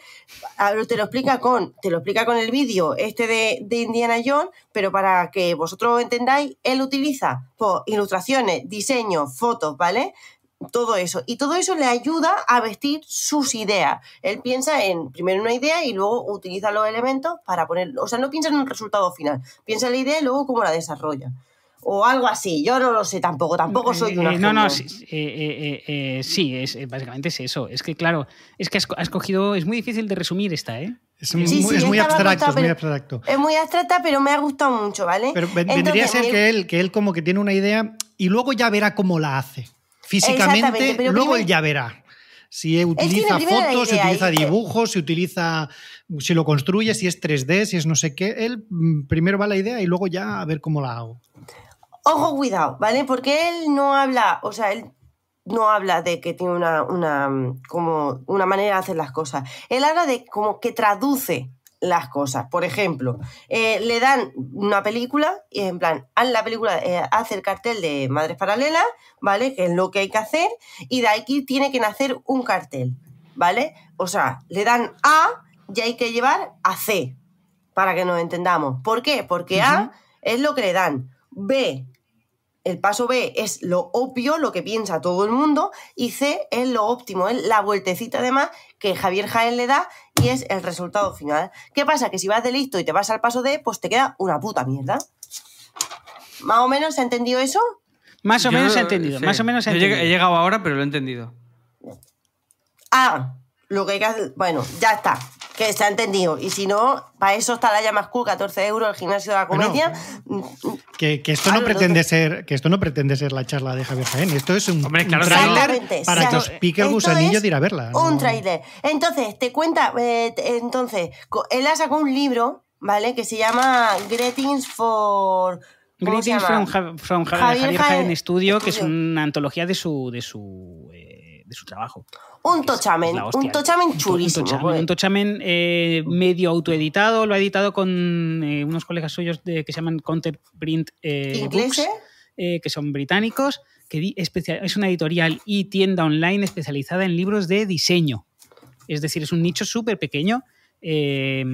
Ahora te lo explica con, te lo explica con el vídeo este de, de Indiana Jones, pero para que vosotros entendáis, él utiliza pues, ilustraciones, diseños, fotos, ¿vale? Todo eso. Y todo eso le ayuda a vestir sus ideas. Él piensa en primero una idea y luego utiliza los elementos para poner. O sea, no piensa en un resultado final. Piensa en la idea y luego cómo la desarrolla. O algo así. Yo no lo sé tampoco. Tampoco soy una. eh, No, no, sí, eh, eh, eh, sí, es, básicamente es eso. Es que, claro, es que has, has cogido. Es muy difícil de resumir esta, ¿eh? Es, muy- Sí, sí, es muy esta me ha abstracto, gustado, es muy abstracto. Es muy abstracta, pero me ha gustado mucho, ¿vale? Pero ven- vendría a ser que él, que él como que tiene una idea y luego ya verá cómo la hace. Físicamente, pero luego primero- él ya verá. Si utiliza fotos, si utiliza dibujos, si utiliza. si lo construye, si es 3D, si es no sé qué. Él mm, primero va la idea y luego ya a ver cómo la hago. Ojo, cuidado, ¿vale? Porque él no habla, o sea, él no habla de que tiene una, una, como una manera de hacer las cosas. Él habla de como que traduce las cosas. Por ejemplo, eh, le dan una película y en plan, haz la película, eh, hace el cartel de Madres Paralelas, ¿vale? Que es lo que hay que hacer, y de aquí tiene que nacer un cartel, ¿vale? O sea, le dan A y hay que llevar a C, para que nos entendamos. ¿Por qué? Porque A es lo que le dan. B, el paso B es lo obvio, lo que piensa todo el mundo, y C es lo óptimo, es la vueltecita además que Javier Jaén le da y es el resultado final. ¿Qué pasa? Que si vas de listo y te vas al paso D, pues te queda una puta mierda. ¿Más o menos se ha entendido eso? Más o Yo- menos he entendido, sí. más o menos he Yo llegué- entendido. he llegado ahora, pero lo he entendido. Ah, lo que hay que hacer. Bueno, ya está. Que se ha entendido. Y si no, para eso está la llama School, 14 euros, el gimnasio de la Bueno, comedia. Que, que esto Claro, no pretende ser, que esto no pretende ser la charla de Javier Jaén. Esto es un, Hombre, claro Exactamente, para que o sea, os pique el esto gusanillo de ir a verla. Un ¿no? tráiler. Entonces, te cuenta, eh, entonces, él ha sacado un libro, ¿vale? Que se llama Greetings for... ¿cómo se Greetings from, from Ja- Javier Javier Jaén Jaén Studio, que es una antología de su, de su, de su trabajo. Un tochamen, hostia. un tochamen chulísimo. Un tochamen, joder. un tochamen, eh, medio autoeditado, lo ha editado con eh, unos colegas suyos de, que se llaman Counterprint eh, ¿Ingleses? Books. eh, que son británicos, que es una editorial y tienda online especializada en libros de diseño. Es decir, es un nicho súper pequeño. Eh,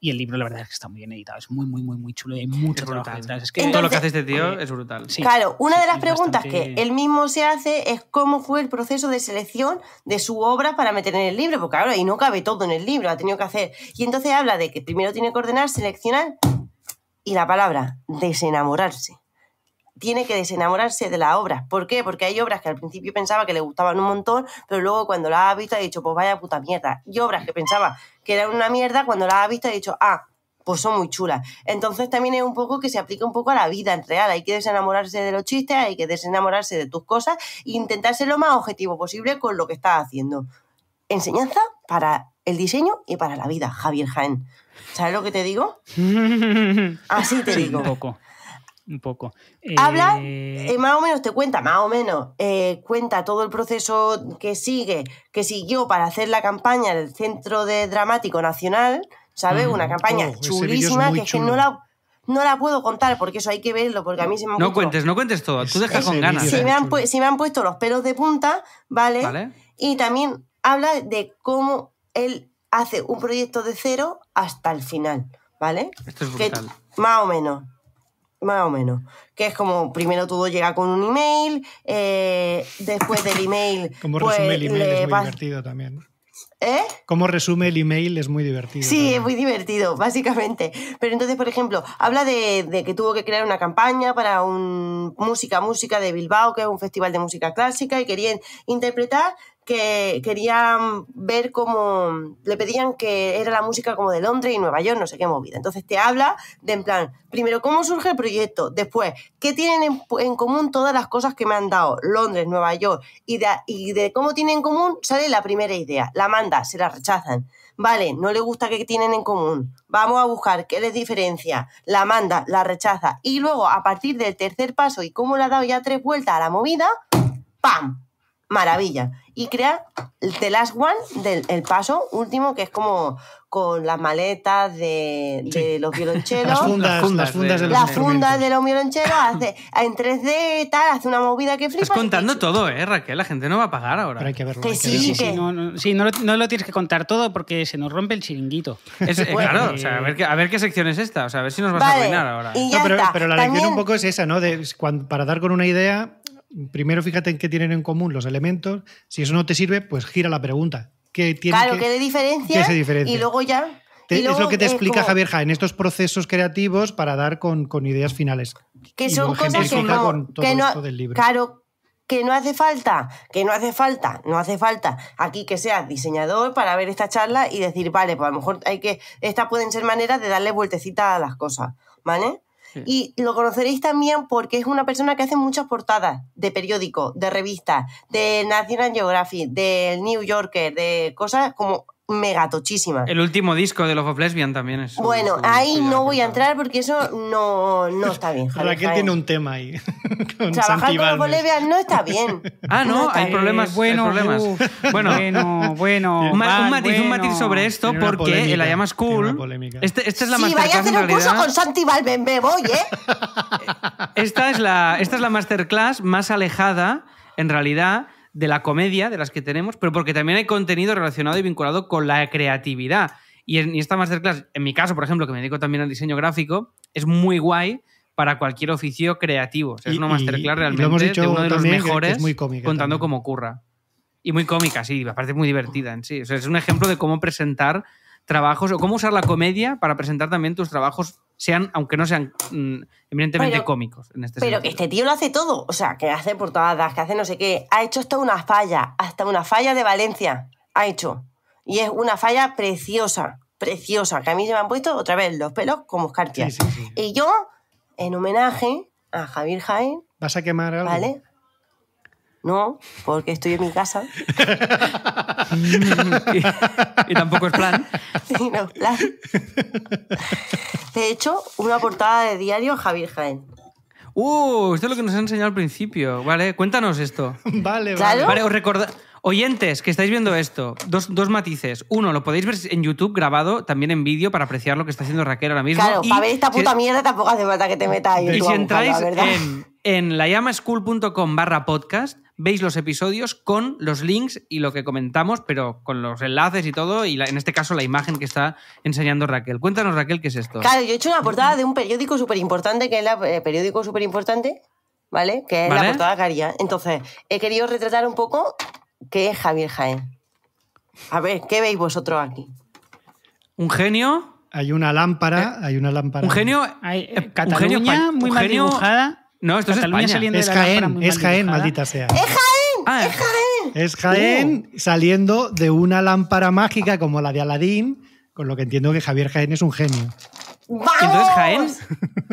y el libro, la verdad, es que está muy bien editado. Es muy, muy, muy, muy chulo y hay mucho Es trabajo detrás. Es que, Todo lo que hace este tío es brutal. sí. claro, una sí, de las preguntas bastante- que él mismo se hace es cómo fue el proceso de selección de su obra para meter en el libro, porque claro, ahí no cabe todo en el libro, ha tenido que hacer. Y entonces habla de que primero tiene que ordenar, seleccionar y la palabra, desenamorarse. Tiene que desenamorarse de las obras. ¿Por qué? Porque hay obras que al principio pensaba que le gustaban un montón, pero luego cuando las ha visto ha dicho, pues vaya puta mierda. Y obras que pensaba que eran una mierda, cuando las ha visto ha dicho, ah, pues son muy chulas. Entonces también es un poco que se aplica un poco a la vida en real. Hay que desenamorarse de los chistes, hay que desenamorarse de tus cosas e intentar ser lo más objetivo posible con lo que estás haciendo. Enseñanza para el diseño y para la vida, Javier Jaén. ¿Sabes lo que te digo? Así te Sí, digo. un poco. Un poco. Habla, Eh, eh, más o menos te cuenta, más o menos, eh, cuenta todo el proceso que sigue, que siguió para hacer la campaña del Centro de Dramático Nacional, ¿sabes? Una campaña Oh, es chulísima, que es que no la, no la puedo contar porque eso hay que verlo, porque a mí se me han No puesto- cuentes, no cuentes todo. Tú Es- deja ese con ganas. se me, han se me han puesto los pelos de punta, ¿vale? ¿Vale? Y también habla de cómo él hace un proyecto de cero hasta el final, ¿vale? Esto es Que- brutal. más o menos. Más o menos. Que es como, primero todo llega con un email, eh, después del email. Como pues, resume el email le es muy divertido también. ¿Eh? Como resume el email es muy divertido. Sí, es muy divertido, básicamente. Pero entonces, por ejemplo, habla de, de que tuvo que crear una campaña para un música, música de Bilbao, que es un festival de música clásica, y querían interpretar que querían ver cómo le pedían que era la música como de Londres y Nueva York, no sé qué movida. Entonces te habla de en plan, primero, cómo surge el proyecto, después, qué tienen en, común todas las cosas que me han dado Londres, Nueva York, y de, y de cómo tienen en común sale la primera idea, la manda, se la rechazan. Vale, no le gusta que tienen en común. Vamos a buscar qué les diferencia. La manda, la rechaza. Y luego, a partir del tercer paso y cómo le ha dado ya tres vueltas a la movida, ¡pam! Maravilla. Y crea el The Last One del el paso último, que es como con las maletas de, de los violonchelos. Las fundas, Las fundas las fundas de, de- los Las fundas de los violonchelos hace en 3D tal, hace una movida que flipa. Estás contando todo, ¿eh, Raquel? La gente no va a pagar ahora. Pero hay que verlo. Que hay que sí. Sí, sí, que- sí, no, no, sí, no lo, no lo tienes que contar todo porque se nos rompe el chiringuito. Es- eh, Bueno, claro, o sea, a ver, qué, a ver qué sección es esta. O sea, a ver si nos vas a arruinar ahora. y No, ya pero, está. pero la lección También- un poco es esa, ¿no? De, cuando- para dar con una idea, primero fíjate en qué tienen en común los elementos. Si eso no te sirve, pues gira la pregunta. ¿Qué tiene Claro, que- le diferencia. qué se diferencia? Y luego ya. te- y es lo que te explica como Javier Jaén, estos procesos creativos para dar con, con ideas finales. Que son cosas que no. con todo que no esto del libro. Claro, que no hace falta, que no hace falta, no hace falta aquí que seas diseñador para ver esta charla y decir, vale, pues a lo mejor hay que. Estas pueden ser maneras de darle vueltecita a las cosas, ¿vale? Y lo conoceréis también porque es una persona que hace muchas portadas de periódicos, de revistas, de National Geographic, del New Yorker, de cosas como megatochísimas. El último disco de Love of Lesbian también es. Bueno, ahí no voy a entrar porque eso no, no está bien. Javier Raquel tiene un tema ahí. con Trabajar Santi con los Balmes. Bolivia no está bien. Ah, no, está hay problemas. Eh, bueno, hay problemas. uf, bueno, bueno, bueno. un, un matiz, un bueno. matiz sobre esto, Tiene porque polémica, en la llama School. polémica. Este, esta es la Sí, vaya a hacer un curso con Santi Valverde, voy, ¿eh? Esta es, la, esta es la masterclass más alejada, en realidad, de la comedia de las que tenemos, pero porque también hay contenido relacionado y vinculado con la creatividad. Y, en, y esta masterclass, en mi caso, por ejemplo, que me dedico también al diseño gráfico, es muy guay para cualquier oficio creativo. O sea, es una masterclass y realmente de uno de los mejores es muy cómica contando también. cómo ocurra. Y muy cómica, sí, aparte muy divertida en sí. O sea, es un ejemplo de cómo presentar trabajos o cómo usar la comedia para presentar también tus trabajos, sean, aunque no sean mm, eminentemente Pero- cómicos. En este Pero que sentido. este tío lo hace todo. O sea, que hace portadas, que hace no sé qué. Ha hecho hasta una falla, hasta una falla de Valencia. Ha hecho. Y es una falla preciosa, preciosa. Que a mí se me han puesto otra vez los pelos como escarpias. Sí, sí, sí. Y yo, en homenaje a Javier Jaén, ¿Vas a quemar algo? ¿vale? No, porque estoy en mi casa. y, y tampoco es plan. Sí, no, plan. De hecho, una portada de diario Javier Jaén. Uh, esto es lo que nos ha enseñado al principio. Vale, cuéntanos esto. Vale, Claro. vale. Vale, os, recorda- Oyentes que estáis viendo esto, dos, dos matices. Uno, lo podéis ver en YouTube grabado, también en vídeo, para apreciar lo que está haciendo Raquel ahora mismo. Claro, Y para ver esta si- puta mierda tampoco hace falta que te metas ahí. Y si buscarlo, entráis en, en layamaschool.com barra podcast, veis los episodios con los links y lo que comentamos, pero con los enlaces y todo, y la- en este caso la imagen que está enseñando Raquel. Cuéntanos, Raquel, ¿qué es esto? Claro, yo he hecho una portada de un periódico súper importante, que es el periódico súper importante, ¿vale? Que es ¿Vale? la portada que haría. Entonces, he querido retratar un poco qué es Javier Jaén. A ver, ¿qué veis vosotros aquí? Un genio, Hay una lámpara, hay una lámpara. un genio... Hay, eh, eh, un genio muy un mal genio- dibujada. No, esto es Cataluña España. saliendo Es de la lámpara Jaén, muy es Jaén, dibujada. maldita sea. Ah, Es Jaén saliendo de una lámpara mágica como la de Aladín, con lo que entiendo que Javier Jaén es un genio. ¡Vamos! Entonces Jaén,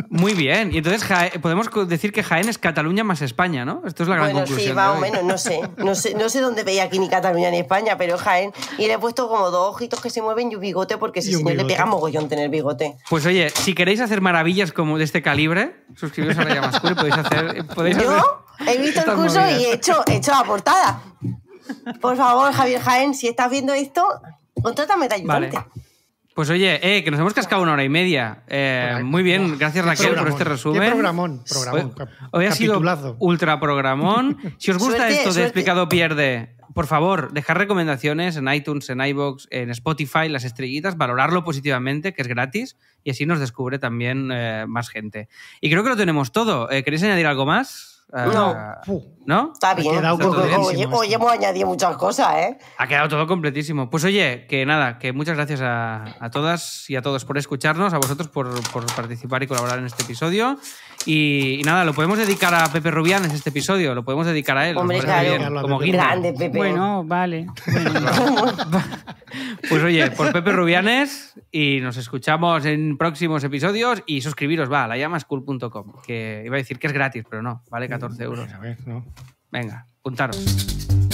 muy bien. Y entonces Jaén- podemos decir que Jaén es Cataluña más España, ¿no? Esto es la gran Bueno, conclusión. sí, más o menos, no sé. No sé, no sé dónde veía aquí ni Cataluña ni España, pero Jaén. Y le he puesto como dos ojitos que se mueven y un bigote, porque un señor le pega mogollón tener bigote. Pues oye, si queréis hacer maravillas como de este calibre, suscribiros a Raya Mascul y podéis hacer. Podéis hacer Yo he visto el curso movidas. y he hecho, he hecho la portada. Por favor, Javier Jaén, si estás viendo esto, contrátame de Vale. Pues oye, eh, que nos hemos cascado una hora y media. Eh, muy bien, gracias Raquel por este resumen. Qué programón, programón, Hoy, ha sido ultra programón. Si os gusta Suerte, esto de suerte. Explicado Pierde, por favor, dejar recomendaciones en iTunes, en iBox, en Spotify, las estrellitas, valorarlo positivamente, que es gratis, y así nos descubre también eh, más gente. Y creo que lo tenemos todo. Eh, ¿Queréis añadir algo más? No. Ah, Puh. ¿No? Está Ha bien. quedado Está todo bien. Oye, completísimo oye, esto. hemos añadido muchas cosas, ¿eh? Ha quedado todo completísimo. Pues oye, que nada, que muchas gracias a, a todas y a todos por escucharnos, a vosotros por, por participar y colaborar en este episodio. Y, y nada, lo podemos dedicar a Pepe Rubianes este episodio, lo podemos dedicar a él. Hombre, claro. bien, como guinda. Grande, Pepe. Bueno, vale. Bueno, Pues oye, por Pepe Rubianes y nos escuchamos en próximos episodios y suscribiros, va, a layamascool.com, que iba a decir que es gratis, pero no, vale 14 euros. A ver, no. Venga, puntaros.